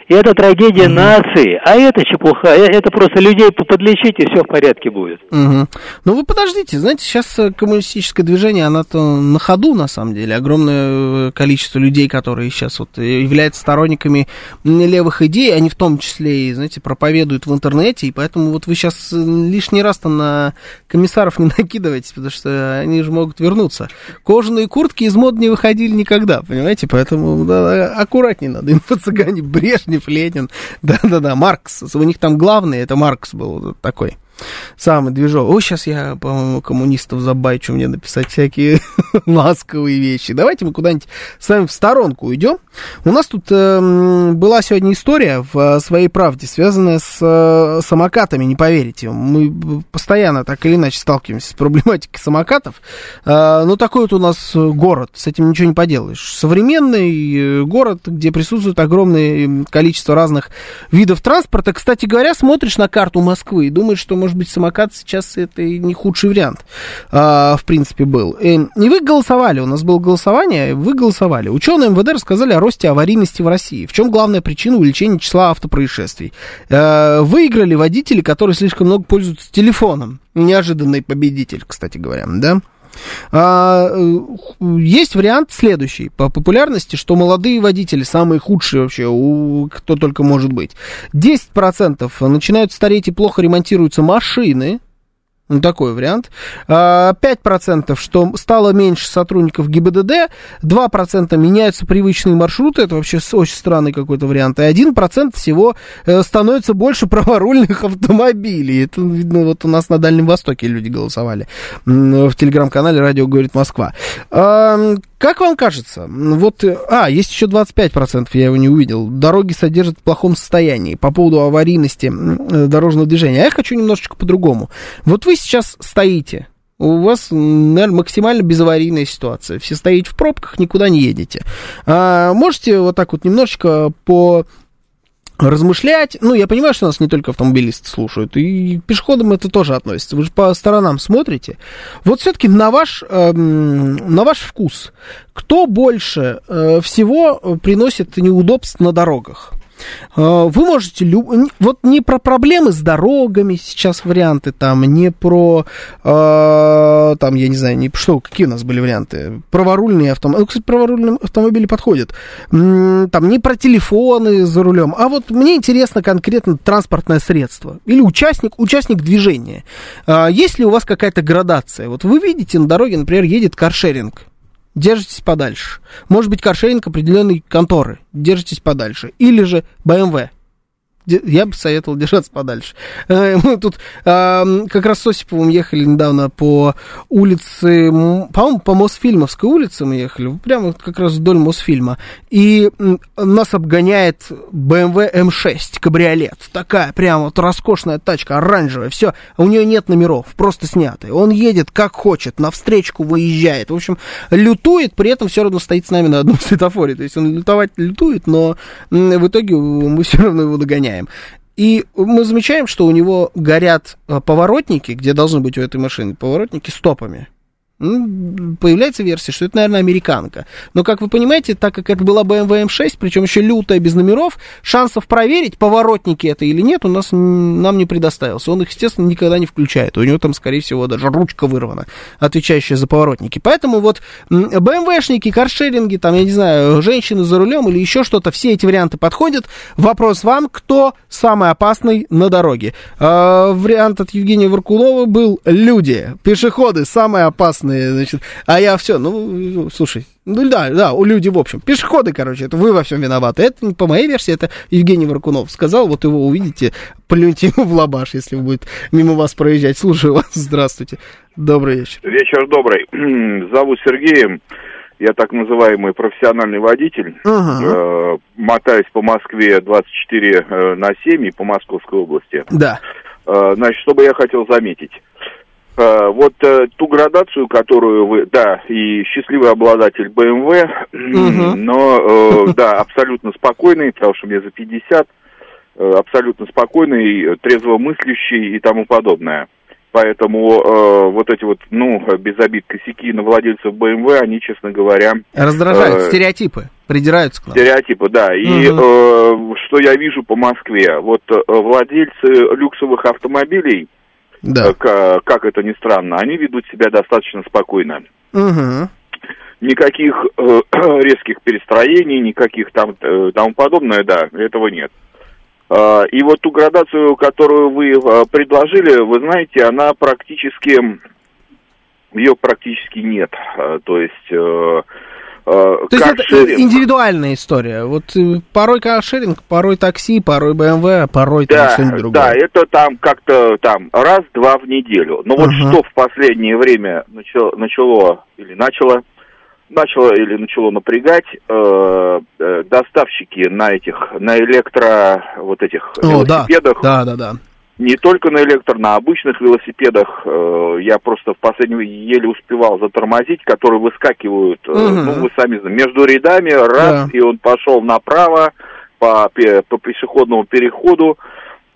И это трагедия угу. нации, а это чепуха, э, это просто людей подлечить, и все в порядке будет. Угу. Ну вы подождите, знаете, сейчас э, коммунистическое движение, оно-то на ходу, на самом деле. Огромное э, количество людей, которые сейчас вот являются сторонниками левых идей, они в том числе и, знаете, проповедуют в интернете, и поэтому вот вы сейчас лишний раз там на комиссаров не накидываетесь, потому что они же могут вернуться. Кожаные куртки из мод не выходили никогда, понимаете, поэтому да, аккуратнее надо, инфо-цыгане, Брежнев, Ленин. Да-да-да, Маркс. У них там главный, это Маркс был такой. Самый движок. О, сейчас я, по-моему, коммунистов забайчу мне написать всякие ласковые вещи. Давайте мы куда-нибудь с вами в сторонку уйдем. У нас тут э, была сегодня история в э, своей правде, связанная с э, самокатами, не поверите. Мы постоянно так или иначе сталкиваемся с проблематикой самокатов. Э, но такой вот у нас город, с этим ничего не поделаешь. Современный э, город, где присутствует огромное количество разных видов транспорта. Кстати говоря, смотришь на карту Москвы и думаешь, что, может быть, самокат сейчас это и не худший вариант, а, в принципе, был. И, и вы голосовали, у нас было голосование, вы голосовали. Ученые МВД рассказали о росте аварийности в России. В чем главная причина увеличения числа автопроисшествий? А, выиграли водители, которые слишком много пользуются телефоном. Неожиданный победитель, кстати говоря, да? А, есть вариант следующий по популярности, что молодые водители самые худшие вообще, у, кто только может быть. 10% начинают стареть и плохо ремонтируются машины, ну, такой вариант. 5%, а, что стало меньше сотрудников ГИБДД, 2% меняются привычные маршруты, это вообще очень странный какой-то вариант, и 1% всего э, становится больше праворульных автомобилей. Это, видно, вот у нас на Дальнем Востоке люди голосовали в телеграм-канале «Радио говорит Москва». Как вам кажется, вот, э, а, есть еще 25%, я его не увидел, дороги содержат в плохом состоянии по поводу аварийности э, дорожного движения. А я хочу немножечко по-другому. Вот вы сейчас стоите, у вас, наверное, максимально безаварийная ситуация. Все стоите в пробках, никуда не едете. А, можете вот так вот немножечко по размышлять. Ну, я понимаю, что нас не только автомобилисты слушают, и пешеходам это тоже относится. Вы же по сторонам смотрите. Вот все-таки на ваш, э, на ваш вкус, кто больше э, всего приносит неудобств на дорогах? Вы можете, вот не про проблемы с дорогами сейчас варианты, там, не про, там, я не знаю, не что, какие у нас были варианты, праворульные автомобили, ну, кстати, праворульные автомобили подходят, там, не про телефоны за рулем, а вот мне интересно конкретно транспортное средство или участник, участник движения. Есть ли у вас какая-то градация? Вот вы видите на дороге, например, едет каршеринг, держитесь подальше. Может быть, каршеринг определенной конторы, держитесь подальше. Или же BMW, я бы советовал держаться подальше. Э, мы тут как раз с Осиповым ехали недавно по улице, по-моему, по Мосфильмовской улице мы ехали, прямо как раз вдоль Мосфильма. И нас обгоняет BMW M6 кабриолет. Такая прям вот роскошная тачка, оранжевая, все. А у нее нет номеров, просто снятые. Он едет как хочет, навстречку выезжает. В общем, лютует, при этом все равно стоит с нами на одном светофоре. То есть он лютовать лютует, но в итоге мы все равно его догоняем меняем. И мы замечаем, что у него горят э, поворотники, где должны быть у этой машины поворотники стопами. Ну, появляется версия, что это, наверное, американка. Но, как вы понимаете, так как это была BMW M6, причем еще лютая, без номеров, шансов проверить, поворотники это или нет, у нас нам не предоставился. Он их, естественно, никогда не включает. У него там, скорее всего, даже ручка вырвана, отвечающая за поворотники. Поэтому вот BMW-шники, каршеринги, там, я не знаю, женщины за рулем или еще что-то, все эти варианты подходят. Вопрос вам, кто самый опасный на дороге? Э, вариант от Евгения Варкулова был люди, пешеходы, самые опасные красные, значит, а я все, ну, слушай, ну да, да, у люди, в общем, пешеходы, короче, это вы во всем виноваты. Это не по моей версии, это Евгений Варкунов сказал, вот его увидите, плюньте ему в лабаш, если будет мимо вас проезжать. Слушаю вас, здравствуйте, добрый вечер. Вечер добрый, зовут Сергеем, я так называемый профессиональный водитель, ага. э, мотаюсь по Москве 24 э, на 7 и по Московской области. Да. Э, значит, что бы я хотел заметить. Э, вот э, ту градацию, которую вы, да, и счастливый обладатель BMW, угу. но, э, да, абсолютно спокойный, потому что мне за 50, э, абсолютно спокойный, трезвомыслящий и тому подобное. Поэтому э, вот эти вот, ну, без обид косяки на владельцев BMW, они, честно говоря... Раздражают, э, стереотипы, придираются к нам. Стереотипы, да. И угу. э, что я вижу по Москве, вот э, владельцы люксовых автомобилей, да. как, как это ни странно, они ведут себя достаточно спокойно. Угу. Никаких э, резких перестроений, никаких там э, тому подобное, да, этого нет. Э, и вот ту градацию, которую вы э, предложили, вы знаете, она практически, ее практически нет. Э, то есть... Э, то есть это индивидуальная история. Вот э, порой каршеринг, порой такси, порой БМВ, а порой да, что-нибудь другое. Да, это там как-то там раз-два в неделю. Но вот uh-huh. что в последнее время начало, начало или начало начало или начало напрягать э, э, доставщики на этих на электро вот этих О, велосипедах. Да, да, да. да не только на электро, на обычных велосипедах. Э, я просто в последнем еле успевал затормозить, которые выскакивают, угу. ну, вы сами знаете, между рядами, раз, да. и он пошел направо по, по пешеходному переходу.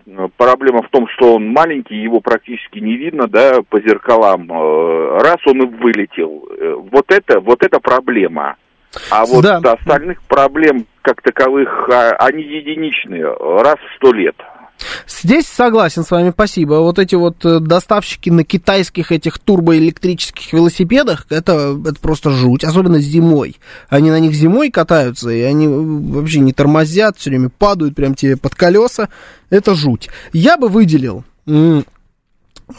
Э, проблема в том, что он маленький, его практически не видно, да, по зеркалам. Раз он и вылетел. Вот это, вот это проблема. А вот да. остальных проблем как таковых, а, они единичные, раз в сто лет. Здесь согласен с вами, спасибо. Вот эти вот э, доставщики на китайских этих турбоэлектрических велосипедах, это, это просто жуть, особенно зимой. Они на них зимой катаются, и они вообще не тормозят, все время падают прям тебе под колеса. Это жуть. Я бы выделил Э,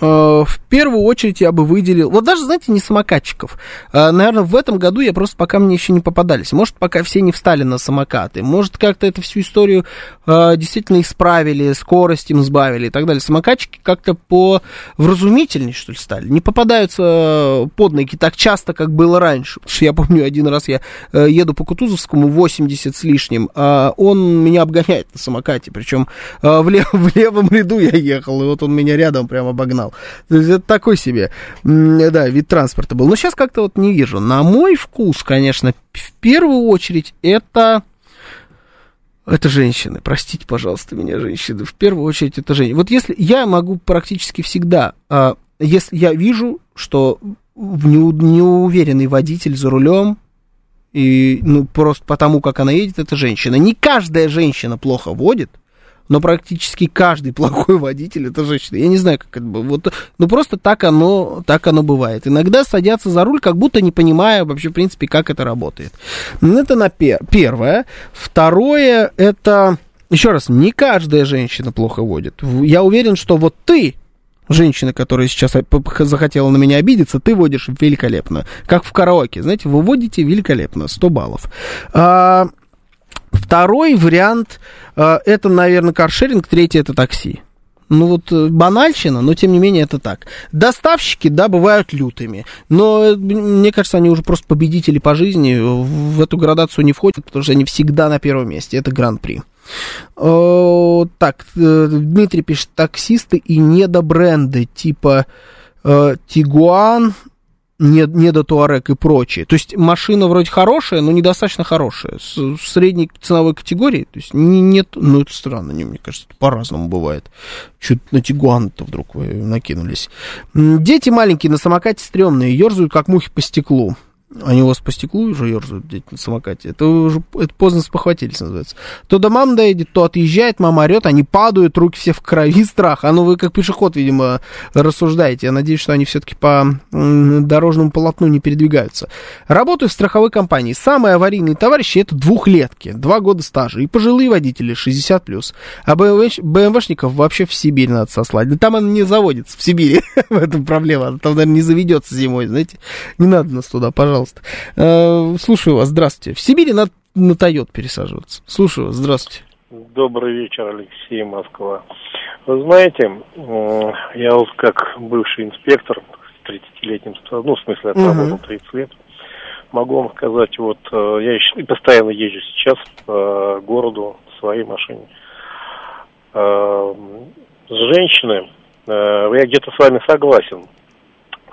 в первую очередь я бы выделил, вот даже, знаете, не самокатчиков. Э, наверное, в этом году я просто пока мне еще не попадались. Может, пока все не встали на самокаты. Может, как-то эту всю историю э, действительно исправили, скорость им сбавили и так далее. Самокатчики как-то по вразумительней, что ли, стали. Не попадаются под ноги так часто, как было раньше. Потому что я помню, один раз я еду по Кутузовскому 80 с лишним, а он меня обгоняет на самокате. Причем в, лев, в левом ряду я ехал, и вот он меня рядом прям обогнал канал. То есть это такой себе, да, вид транспорта был. Но сейчас как-то вот не вижу. На мой вкус, конечно, в первую очередь это... Это женщины, простите, пожалуйста, меня, женщины. В первую очередь это женщины. Вот если я могу практически всегда, а, если я вижу, что неуверенный водитель за рулем, И ну, просто потому, как она едет, это женщина. Не каждая женщина плохо водит, но практически каждый плохой водитель это женщина. Я не знаю, как это было. Вот, ну, просто так оно, так оно бывает. Иногда садятся за руль, как будто не понимая вообще, в принципе, как это работает. Это на пер первое. Второе, это... Еще раз, не каждая женщина плохо водит. Я уверен, что вот ты, женщина, которая сейчас захотела на меня обидеться, ты водишь великолепно. Как в караоке. Знаете, вы водите великолепно, 100 баллов. А, второй вариант, а, это, наверное, каршеринг, третий это такси. Ну вот э, банальщина, но тем не менее это так. Доставщики, да, бывают лютыми. Но э, мне кажется, они уже просто победители по жизни. В эту градацию не входят, потому что они всегда на первом месте. Это гран-при. О, так, э, Дмитрий пишет, таксисты и недобренды типа э, Тигуан, не, недо Туарек и прочее. То есть машина вроде хорошая, но недостаточно хорошая. С, в средней ценовой категории. То есть не, нет, ну это странно, не, мне кажется, по-разному бывает. Чуть на Тигуан-то вдруг вы накинулись. Дети маленькие на самокате стрёмные, ерзают как мухи по стеклу. Они у вас по стеклу уже ерзают дети на самокате. Это уже это поздно спохватились, называется. То до мамы доедет, то отъезжает, мама орет, они падают, руки все в крови, страх. А ну вы как пешеход, видимо, рассуждаете. Я надеюсь, что они все-таки по дорожному полотну не передвигаются. Работаю в страховой компании. Самые аварийные товарищи это двухлетки, два года стажа. И пожилые водители 60 плюс. А БМВ, БМВшников вообще в Сибирь надо сослать. Да там он не заводится, в Сибири. в этом проблема. Там, наверное, не заведется зимой, знаете. Не надо нас туда, пожалуйста пожалуйста. Э, слушаю вас, здравствуйте. В Сибири надо на Тойот пересаживаться. Слушаю вас, здравствуйте. Добрый вечер, Алексей Москва. Вы знаете, я вот как бывший инспектор с 30-летним, ну, в смысле, отработал угу. 30 лет, могу вам сказать, вот э, я еще, постоянно езжу сейчас по городу в своей машине. Э, женщины, я где-то с вами согласен,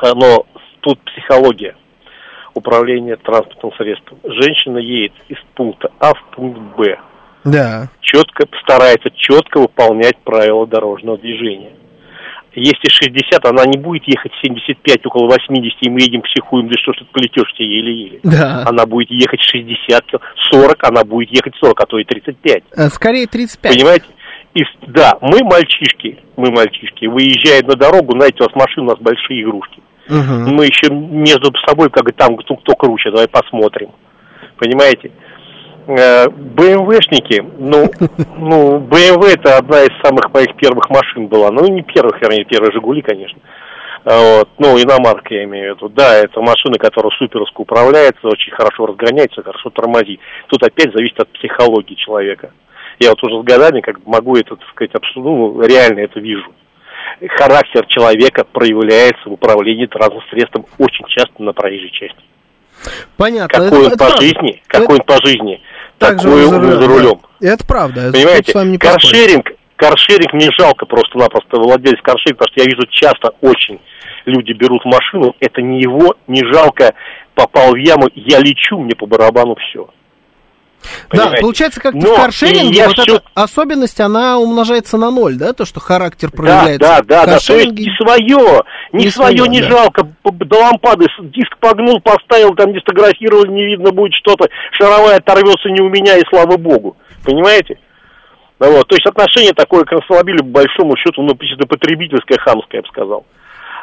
но тут психология управления транспортным средством. Женщина едет из пункта А в пункт Б. Да. Четко старается четко выполнять правила дорожного движения. Если 60, она не будет ехать 75, около 80, и мы едем психуем, да что ж ты полетешь еле-еле. Да. Она будет ехать 60, 40, она будет ехать 40, а то и 35. А скорее 35. Понимаете? И, да, мы мальчишки, мы мальчишки, выезжая на дорогу, знаете, у вас машины, у нас большие игрушки. Угу. Мы еще между собой, как там, кто, кто круче, давай посмотрим. Понимаете? Э, БМВшники, ну, ну, БМВ это одна из самых моих первых машин была. Ну, не первых, вернее, первые Жигули, конечно. Вот, ну, иномарка я имею в виду. Да, это машина, которая суперско управляется, очень хорошо разгоняется, хорошо тормозит. Тут опять зависит от психологии человека. Я вот уже с годами как могу это, так сказать, абсолютно, ну, реально это вижу характер человека проявляется в управлении транспортным средством очень часто на проезжей части. Понятно. Какой это, он по жизни, какой это... он по жизни, такой он за рулем. Это правда. Понимаете, каршеринг, каршеринг мне жалко просто-напросто владелец каршеринга, потому что я вижу часто очень люди берут машину, это не его, не жалко, попал в яму, я лечу, мне по барабану все. Понимаете? Да, получается, как в каршеринге вот все... эта особенность, она умножается на ноль, да, то, что характер проявляется. Да, да, да, да, то есть не свое, не, не свое, свое не да. жалко, до лампады диск погнул, поставил, там дистографировал, не видно будет что-то, шаровая оторвется не у меня, и слава богу, понимаете? Ну, вот, то есть отношение такое к автомобилю, по большому счету, ну, потребительское, хамское, я бы сказал.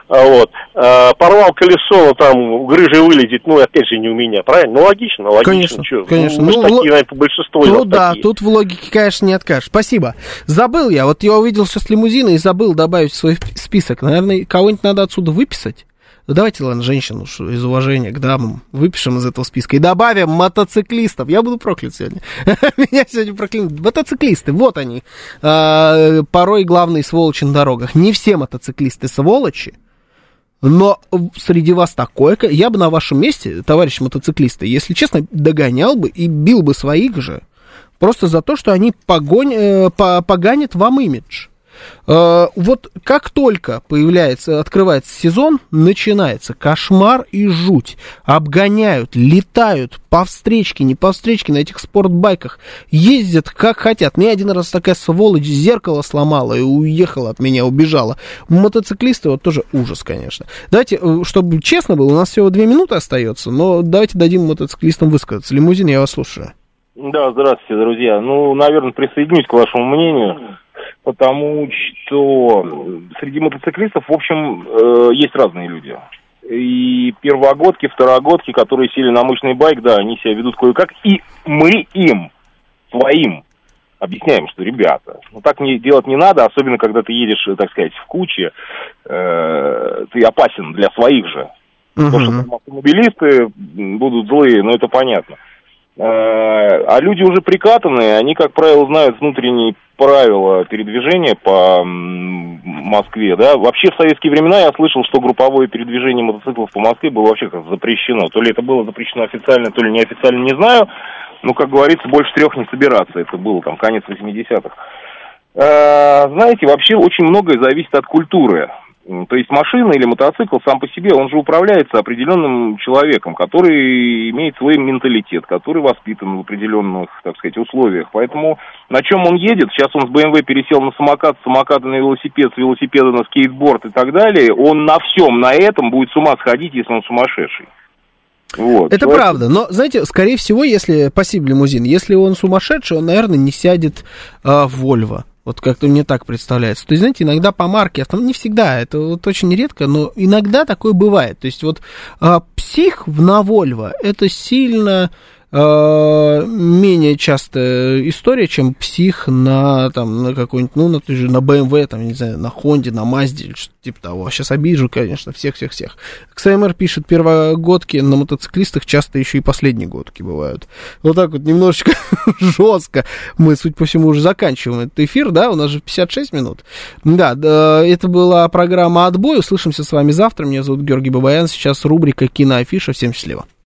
А вот, э, порвал колесо, там грыжа вылезет, ну, опять же, не у меня, правильно? Ну, логично, логично. Конечно, Чё? конечно. Ну, ну, такие, наверное, большинство Ну, да, такие. тут в логике, конечно, не откажешь. Спасибо. Забыл я, вот я увидел сейчас лимузины и забыл добавить в свой список. Наверное, кого-нибудь надо отсюда выписать. Ну, давайте, ладно, женщину из уважения к дамам выпишем из этого списка и добавим мотоциклистов. Я буду проклят сегодня. Меня сегодня проклянут. Мотоциклисты, вот они. А, порой главные сволочи на дорогах. Не все мотоциклисты сволочи, но среди вас такое, я бы на вашем месте, товарищ мотоциклисты, если честно, догонял бы и бил бы своих же. Просто за то, что они погонь, э, по, поганят вам имидж. Э, вот как только появляется, открывается сезон, начинается кошмар и жуть. Обгоняют, летают по встречке, не по встречке, на этих спортбайках. Ездят как хотят. Мне один раз такая сволочь зеркало сломала и уехала от меня, убежала. Мотоциклисты, вот тоже ужас, конечно. Давайте, э, чтобы честно было, у нас всего две минуты остается, но давайте дадим мотоциклистам высказаться. Лимузин, я вас слушаю. Да, здравствуйте, друзья. Ну, наверное, присоединюсь к вашему мнению, потому что среди мотоциклистов, в общем, э, есть разные люди. И первогодки, второгодки, которые сели на мощный байк, да, они себя ведут кое-как. И мы им, своим, объясняем, что, ребята, ну так не, делать не надо, особенно когда ты едешь, так сказать, в куче, э, ты опасен для своих же. Угу. Потому что автомобилисты будут злые, но это понятно. Э, а люди уже прикатанные, они, как правило, знают внутренние правила передвижения по Москве, да. Вообще в советские времена я слышал, что групповое передвижение мотоциклов по Москве было вообще как запрещено. То ли это было запрещено официально, то ли неофициально, не знаю. Ну, как говорится, больше трех не собираться. Это было там конец 80-х. Э, знаете, вообще очень многое зависит от культуры. То есть машина или мотоцикл сам по себе, он же управляется определенным человеком, который имеет свой менталитет, который воспитан в определенных, так сказать, условиях. Поэтому на чем он едет, сейчас он с BMW пересел на самокат, с самоката на велосипед, с велосипеда на скейтборд и так далее, он на всем на этом будет с ума сходить, если он сумасшедший. Вот. Это Человек... правда, но, знаете, скорее всего, если, спасибо, лимузин, если он сумасшедший, он, наверное, не сядет э, в Вольво. Вот как-то мне так представляется. То есть, знаете, иногда по марке, не всегда, это вот очень редко, но иногда такое бывает. То есть, вот а, псих на Вольво, это сильно менее частая история, чем псих на, там, на какой-нибудь, ну, на, же, на BMW, там, не знаю, на Хонде, на Мазде или что-то типа того. Сейчас обижу, конечно, всех-всех-всех. XMR пишет, первогодки на мотоциклистах часто еще и последние годки бывают. Вот так вот немножечко жестко. Мы, суть по всему, уже заканчиваем этот эфир, да, у нас же 56 минут. Да это была программа «Отбой». Услышимся с вами завтра. Меня зовут Георгий Бабаян. Сейчас рубрика «Киноафиша». Всем счастливо.